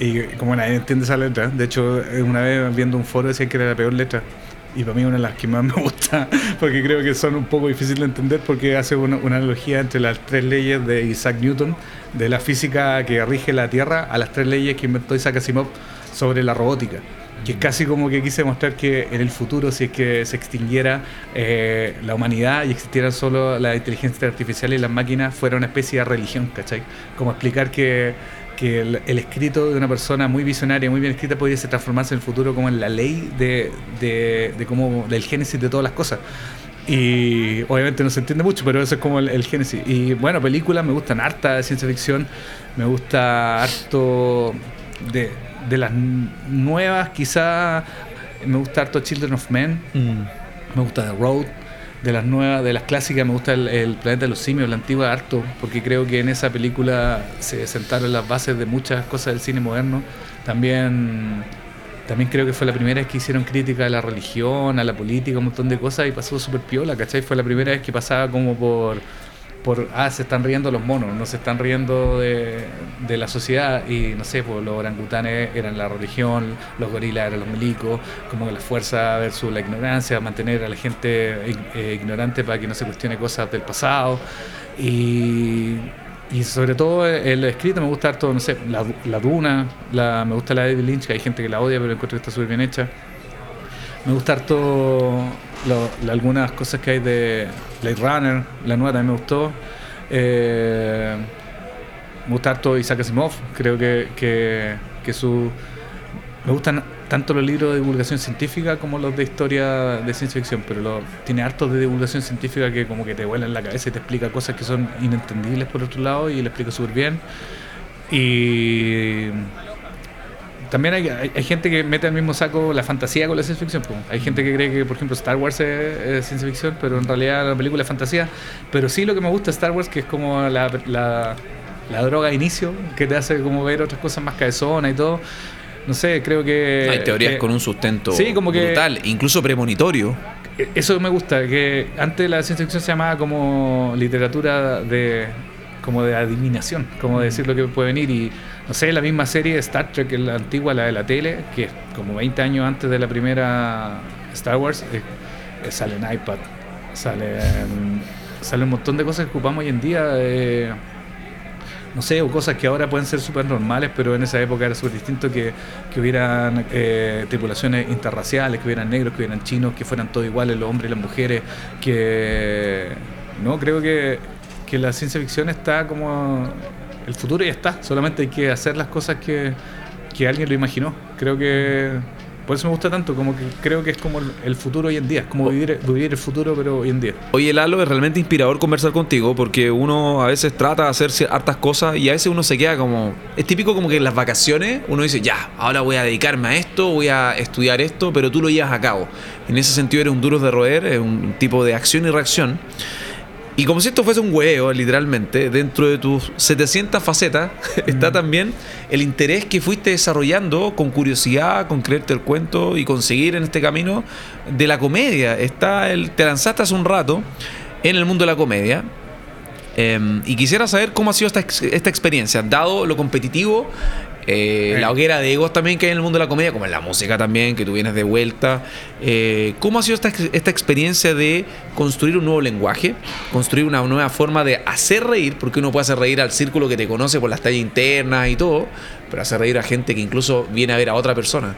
Y como nadie entiende esa letra, de hecho, eh, una vez viendo un foro decían que era la peor letra. Y para mí es una de las que más me gusta, porque creo que son un poco difíciles de entender, porque hace una, una analogía entre las tres leyes de Isaac Newton, de la física que rige la Tierra, a las tres leyes que inventó Isaac Asimov sobre la robótica. Que es casi como que quise mostrar que en el futuro, si es que se extinguiera eh, la humanidad y existieran solo la inteligencia artificial y las máquinas, fuera una especie de religión, ¿cachai? Como explicar que, que el, escrito de una persona muy visionaria, muy bien escrita, pudiese transformarse en el futuro como en la ley de, de, de cómo, del génesis de todas las cosas. Y obviamente no se entiende mucho, pero eso es como el, el génesis. Y bueno, películas me gustan harta de ciencia ficción, me gusta harto de, de las nuevas, quizá me gusta harto Children of Men, me gusta The Road, de las nuevas, de las clásicas, me gusta el, el Planeta de los Simios, la antigua harto, porque creo que en esa película se sentaron las bases de muchas cosas del cine moderno. También, también creo que fue la primera vez que hicieron crítica a la religión, a la política, un montón de cosas y pasó súper piola, ¿cachai? Fue la primera vez que pasaba como por por, ah, se están riendo los monos, no se están riendo de, de la sociedad y no sé, pues los orangutanes eran la religión, los gorilas eran los milicos, como la fuerza versus la ignorancia, mantener a la gente eh, ignorante para que no se cuestione cosas del pasado y, y sobre todo el escrito me gusta harto, no sé, la, la Duna, la, me gusta la de Lynch, que hay gente que la odia pero encuentro que está súper bien hecha. Me gusta harto lo- algunas cosas que hay de Blade Runner, la nueva también me gustó. Eh, me gusta harto Isaac Asimov, creo que, que, que su... Me gustan tanto los libros de divulgación científica como los de historia de ciencia ficción, pero tiene hartos de divulgación científica que como que te vuelan la cabeza y te explica cosas que son inentendibles por otro lado y le explica súper bien. Y también hay, hay, gente que mete al mismo saco la fantasía con la ciencia ficción. Hay gente que cree que, por ejemplo, Star Wars es, ciencia ficción, pero en realidad la película es fantasía. Pero sí lo que me gusta de Star Wars, que es como la, la, la droga de inicio, que te hace como ver otras cosas más cabezonas y todo. No sé, creo que... Hay teorías que- con un sustento Sí, como que- brutal, incluso premonitorio. Eso me gusta, que antes la ciencia ficción se llamaba como literatura de como de adivinación, como de decir lo que puede venir y no sé, la misma serie Star Trek, la antigua, la de la tele, que como 20 años antes de la primera Star Wars, eh, eh, sale en iPad, sale sale un montón de cosas que ocupamos hoy en día, eh, no sé, o cosas que ahora pueden ser súper normales, pero en esa época era súper distinto que, que hubieran eh, tripulaciones interraciales, que hubieran negros, que hubieran chinos, que fueran todos iguales, los hombres y las mujeres, que... No, creo que, que la ciencia ficción está como... El futuro ya está, solamente hay que hacer las cosas que, que alguien lo imaginó. Creo que... Por eso me gusta tanto, como que creo que es como el- futuro hoy en día, es como vivir, vivir el futuro pero hoy en día. Oye, Lalo, es realmente inspirador conversar contigo porque uno a veces trata de hacer hartas cosas y a veces uno se queda como... Es típico como que en las vacaciones uno dice, ya, ahora voy a dedicarme a esto, voy a estudiar esto, pero tú lo llevas a cabo. En ese sentido eres un duro de roer, es un tipo de acción y reacción. Y como si esto fuese un huevo, literalmente, dentro de tus 700 facetas está también el interés que fuiste desarrollando con curiosidad, con creerte el cuento y conseguir en este camino de la comedia. Está el, te lanzaste hace un rato en el mundo de la comedia. Eh, y quisiera saber cómo ha sido esta, esta experiencia, dado lo competitivo, eh, la hoguera de egos también que hay en el mundo de la comedia, como en la música también, que tú vienes de vuelta. Eh, ¿Cómo ha sido esta, esta experiencia de construir un nuevo lenguaje, construir una nueva forma de hacer reír? Porque uno puede hacer reír al círculo que te conoce por las tallas internas y todo, pero hacer reír a gente que incluso viene a ver a otra persona.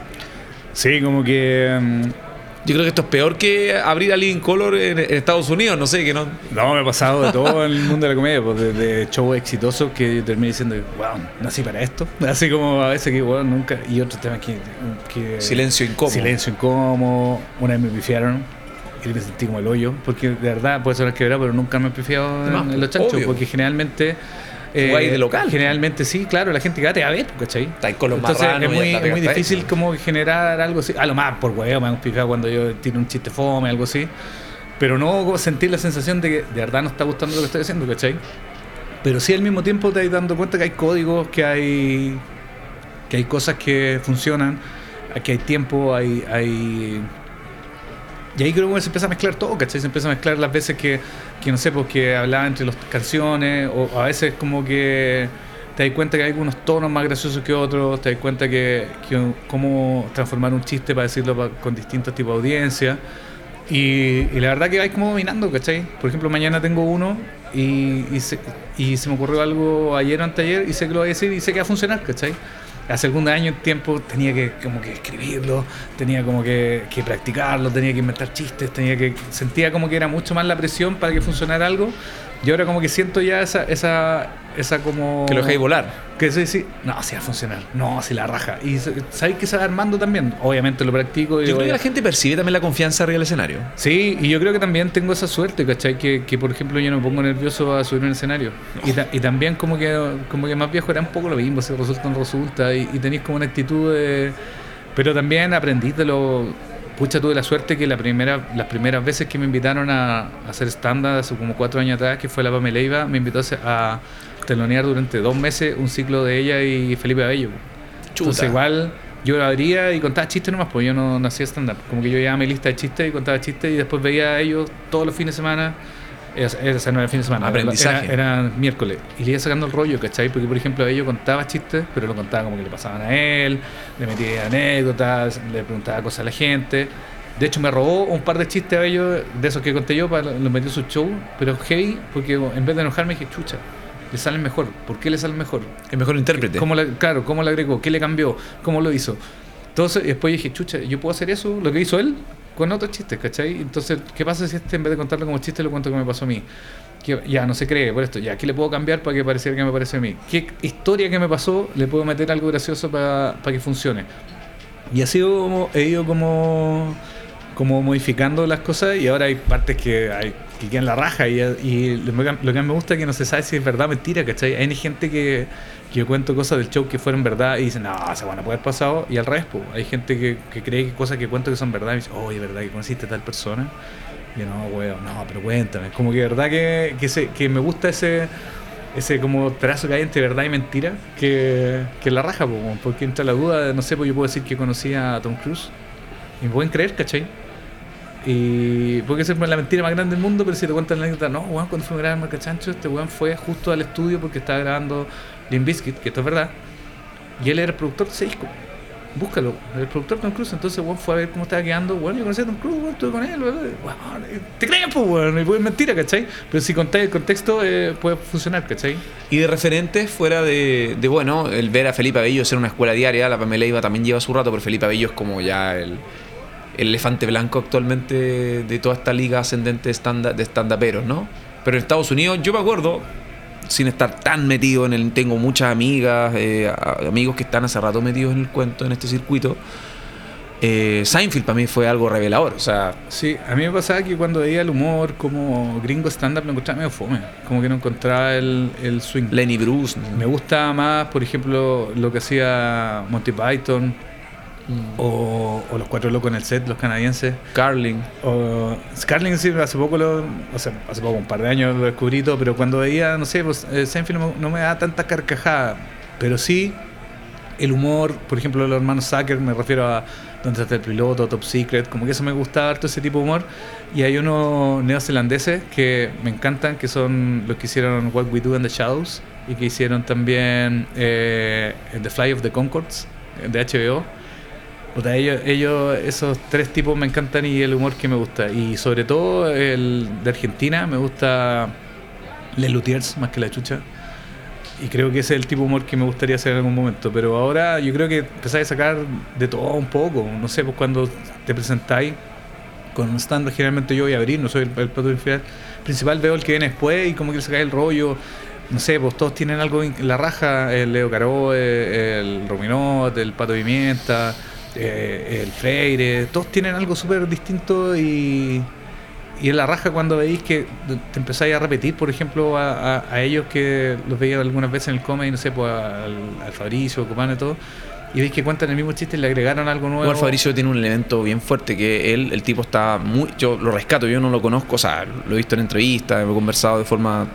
Sí, como que... mm, Yo creo que esto es peor que abrir a Living Color en, en Estados Unidos, no sé, que no... No, me ha pasado de todo en el mundo de la comedia, pues desde shows exitosos que yo terminé diciendo, wow, nací para esto. Así como a veces que, wow, nunca. Y otros temas que. que- Silencio incómodo. Silencio incómodo. Una vez me pifiaron y me sentí como el hoyo, porque de verdad puede sonar quebrado, pero nunca me he pifiado en, en los chanchos, obvio. porque generalmente. Eh, Jugáis de local. Generalmente sí, claro, la gente va a ver, ¿cachai? Estáis con los Entonces marranos es muy, es muy difícil como generar algo así. A lo más por huevo me han picado cuando yo tiro un chiste fome, algo así. Pero no sentir la sensación de que de verdad no está gustando lo que estoy haciendo, ¿cachai? Pero sí al mismo tiempo te vas dando cuenta que hay códigos, que hay que hay cosas que funcionan, que hay tiempo, hay, hay y ahí creo que se empieza a mezclar todo, ¿cachai? Se empieza a mezclar las veces que, que no sé, porque hablaba entre las canciones, o a veces como que te das cuenta que hay algunos tonos más graciosos que otros, te das cuenta que, que cómo transformar un chiste para decirlo pa- con distintos tipos de audiencia. Y, y la verdad que vais como dominando, ¿cachai? Por ejemplo, mañana tengo uno y, y, se, y se me ocurrió algo ayer o anteayer y sé que lo voy a decir y sé que va a funcionar, ¿cachai? Hace algún año tiempo tenía que como que escribirlo, tenía como que, que practicarlo, tenía que inventar chistes, tenía que sentía como que era mucho más la presión para que funcionara algo. Y ahora como que siento ya esa esa esa como Que lo dejéis volar. que sí, sí, no, sí va a funcionar, no, sí la raja. Y sabéis que se va armando también. Obviamente lo practico. y Yo creo que la gente percibe también la confianza arriba del escenario. Sí, y yo creo que también tengo esa suerte, ¿cachai? Que, que por ejemplo yo no me pongo nervioso a subir un escenario. Y, ta- y también como que como que más viejo era un poco lo mismo, si resulta no resulta. Y, y tenéis como una actitud de... Pero también aprendí de lo... Pucha, tuve la suerte que la primera, las primeras veces que me invitaron a, a hacer stand-up, hace como cuatro años atrás, que fue la Pamela Leiva, me invitó a telonear durante dos meses un ciclo de ella y Felipe Abello. Entonces igual yo abría y contaba chistes nomás, pues yo no, no hacía stand-up. Como que yo llevaba mi lista de chistes y contaba chistes y después veía a ellos todos los fines de semana. Esa no era el fin de semana, era- Aprendizaje. Era, era miércoles. Y le iba sacando el rollo, ¿cachai? Porque, por ejemplo, ellos contaba chistes, pero lo contaba como que le pasaban a él, le metía anécdotas, le preguntaba cosas a la gente. De hecho, me robó un par de chistes a ellos, de esos que conté yo, para los metió en su show, pero heavy, porque en vez de enojarme dije, chucha, le salen mejor. ¿Por qué le salen mejor? El mejor intérprete. ¿Cómo la- claro, ¿cómo le agregó? ¿Qué le cambió? ¿Cómo lo hizo? Entonces, después dije, chucha, ¿yo puedo hacer eso? Lo que hizo él con otros chistes, ¿cachai? Entonces, ¿qué pasa si este en vez de contarlo como chiste lo cuento que me pasó a mí? Que ya no se cree por esto, ya, ¿qué le puedo cambiar para que pareciera que me parece a mí? ¿Qué historia que me pasó le puedo meter algo gracioso para, para que funcione? Y así como, he ido como, como modificando las cosas y ahora hay partes que hay que quedan la raja y, y lo, que, lo que me gusta es que no se sabe si es verdad o mentira, ¿cachai? Hay gente que, yo cuento cosas del show que fueron verdad y dicen, no, se van a poder pasado y al revés, hay gente que, que cree que cosas que cuento que son verdad y dice, oye, ¿verdad que conociste a tal persona? Y yo, no, weón, no, pero cuéntame. Como que verdad que, que, se, que me gusta ese ese como trazo que hay entre verdad y mentira que, que la raja, porque entra la duda, no sé, pues yo puedo decir que conocía a Tom Cruise y me pueden creer, ¿cachai? Y porque esa es la mentira más grande del mundo, pero si te cuentan la anécdota, no, weón, cuando fue a grabar Marca Chancho, este weón fue justo al estudio porque estaba grabando Limp Bizkit, que esto es verdad, y él era el productor de ese disco. Búscalo, el productor Tom Cruise. Entonces, weón fue a ver cómo estaba quedando. Bueno, yo conocí a Tom Cruise, weón, estuve con él. Weón, te crees, pues, weón. Y pues mentira, ¿cachai? Pero si contáis el contexto, eh, puede funcionar, ¿cachai? Y de referentes, fuera de, bueno, el ver a Felipe Abello ser una escuela diaria, la Pamela Iba también lleva su rato, pero Felipe Abello es como ya el, el elefante blanco actualmente de toda esta liga ascendente de stand-uperos, ¿no? Pero en Estados Unidos, yo me acuerdo, sin estar tan metido en el. Tengo muchas amigas, eh, amigos que están hace rato metidos en el cuento, en este circuito. Eh, Seinfeld para mí fue algo revelador, o sea... Sí, a mí me pasaba que cuando veía el humor como gringo stand-up me encontraba medio fome, como que no encontraba el, el swing. Lenny Bruce. Me gusta más, por ejemplo, lo que hacía Monty Python, Mm. O, o, los cuatro locos en el set, los canadienses. Carling. O Carling sí, hace poco lo, o sea, hace poco, un par de años lo descubrí todo, pero cuando veía, no sé, pues eh, Seinfeld no, no, me da tanta carcajada, pero sí el humor, por ejemplo, los hermanos Zucker, me refiero a Donde está el piloto, Top Secret, como que eso me gustaba harto ese tipo de humor. Y hay unos neozelandeses que me encantan, que son los que hicieron What We Do in the Shadows y que hicieron también eh, The Fly of the Concords de HBO ellos, ellos, esos tres tipos me encantan y el humor que me gusta. Y sobre todo el de Argentina, me gusta Les Lutiers más que la chucha. Y creo que ese es el tipo de humor que me gustaría hacer en algún momento. Pero ahora yo creo que empezáis a sacar de todo un poco. No sé, pues cuando te presentáis con un stand generalmente yo voy a abrir, no soy el, el plato principal, veo el que viene después y como que se cae el rollo. No sé, pues todos tienen algo en la raja, el Leo Caro, el Rominot, el Pato Pimienta eh, el Freire, todos tienen algo súper distinto y, y en la raja cuando veis que te empezáis a repetir, por ejemplo, a, ellos que los veía algunas veces en el coma y no sé, pues al, Fabricio, Copano y todo, y veis que cuentan el mismo chiste y le agregaron algo nuevo. el Fabricio tiene un elemento bien fuerte que él, el tipo está muy, yo lo rescato, yo no lo conozco, o sea, lo he visto en entrevistas, he conversado de forma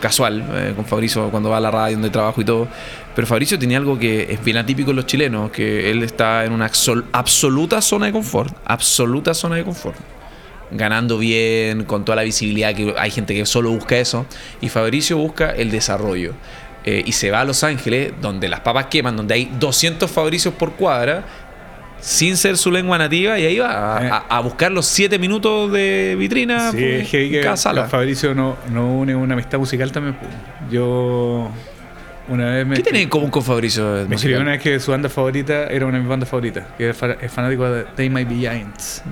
casual eh, con Fabricio cuando va a la radio donde trabajo y todo. Pero Fabricio tenía algo que es bien atípico en los chilenos, que él está en una absoluta zona de confort, absoluta zona de confort. Ganando bien, con toda la visibilidad, que hay gente que solo busca eso. Y Fabricio busca el desarrollo. Eh, y se va a Los Ángeles, donde las papas queman, donde hay 200 Fabricios por cuadra, sin ser su lengua nativa y ahí va a, eh. buscar los siete minutos de vitrina sí, pues, que, Fabricio no, no une una amistad musical también. Pues. Yo una vez me... ¿Qué tiene en común con Fabricio? Me escribió una vez que su banda favorita era una de mis bandas favoritas, que es fanático de They Might Be Giants.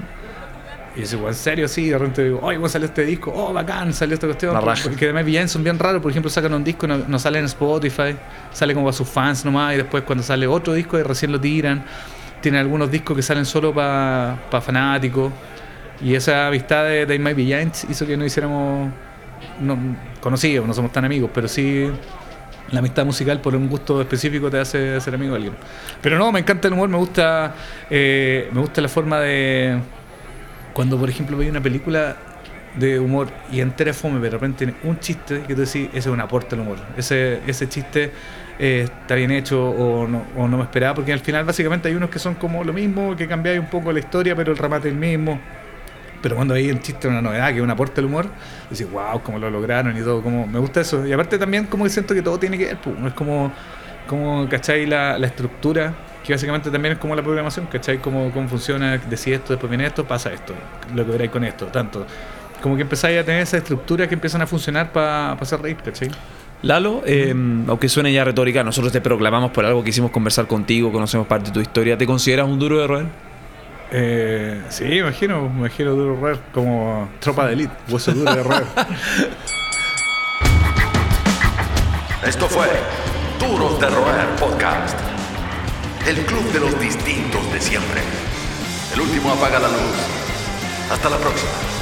Y yo, ¿en serio? Sí, de repente digo, oye, ¿cómo salió este disco? Oh, bacán, salió esta cuestión. Porque Be Giants son bien raros, por ejemplo, sacan un disco, no, no sale en Spotify, sale como a sus fans nomás, y después cuando sale otro disco, recién lo tiran tiene algunos discos que salen solo para fanáticos. Y esa amistad de Dave My Giants hizo que no hiciéramos no, conocidos, no somos tan amigos, pero sí la amistad musical por un gusto específico te hace ser amigo de alguien. Pero no, me encanta el humor, me gusta, eh, me gusta la forma de cuando por ejemplo veis una película de humor y entera fome, pero de repente tiene un chiste que tú decís, ese es un aporte al humor. Ese, ese chiste eh, está bien hecho o no, me esperaba, porque al final básicamente hay unos que son como lo mismo, que cambiáis un poco la historia, pero el remate es el mismo. Pero cuando hay un chiste, una novedad, que es un aporte al humor, decís, wow, cómo lo lograron y todo, como me gusta eso. Y aparte también como que siento que todo tiene que ver, pues, es como, como ¿cachai? La, la estructura que básicamente también es como la programación, ¿cachai? Cómo, cómo funciona, decís esto, después viene esto, pasa esto, lo que veréis con esto, tanto. Como que empezáis a tener esa estructura que empiezan a funcionar para hacer reír, ¿cachai? Lalo, eh, aunque suene ya retórica, nosotros te proclamamos por algo que hicimos conversar contigo, conocemos parte de tu historia. ¿Te consideras un duro de roer? Eh, sí, imagino, imagino duro de roer como tropa de elite, hueso duro de roer. Esto fue Duros de Roer Podcast. el club de los distintos de siempre. El último apaga la luz. Hasta la próxima.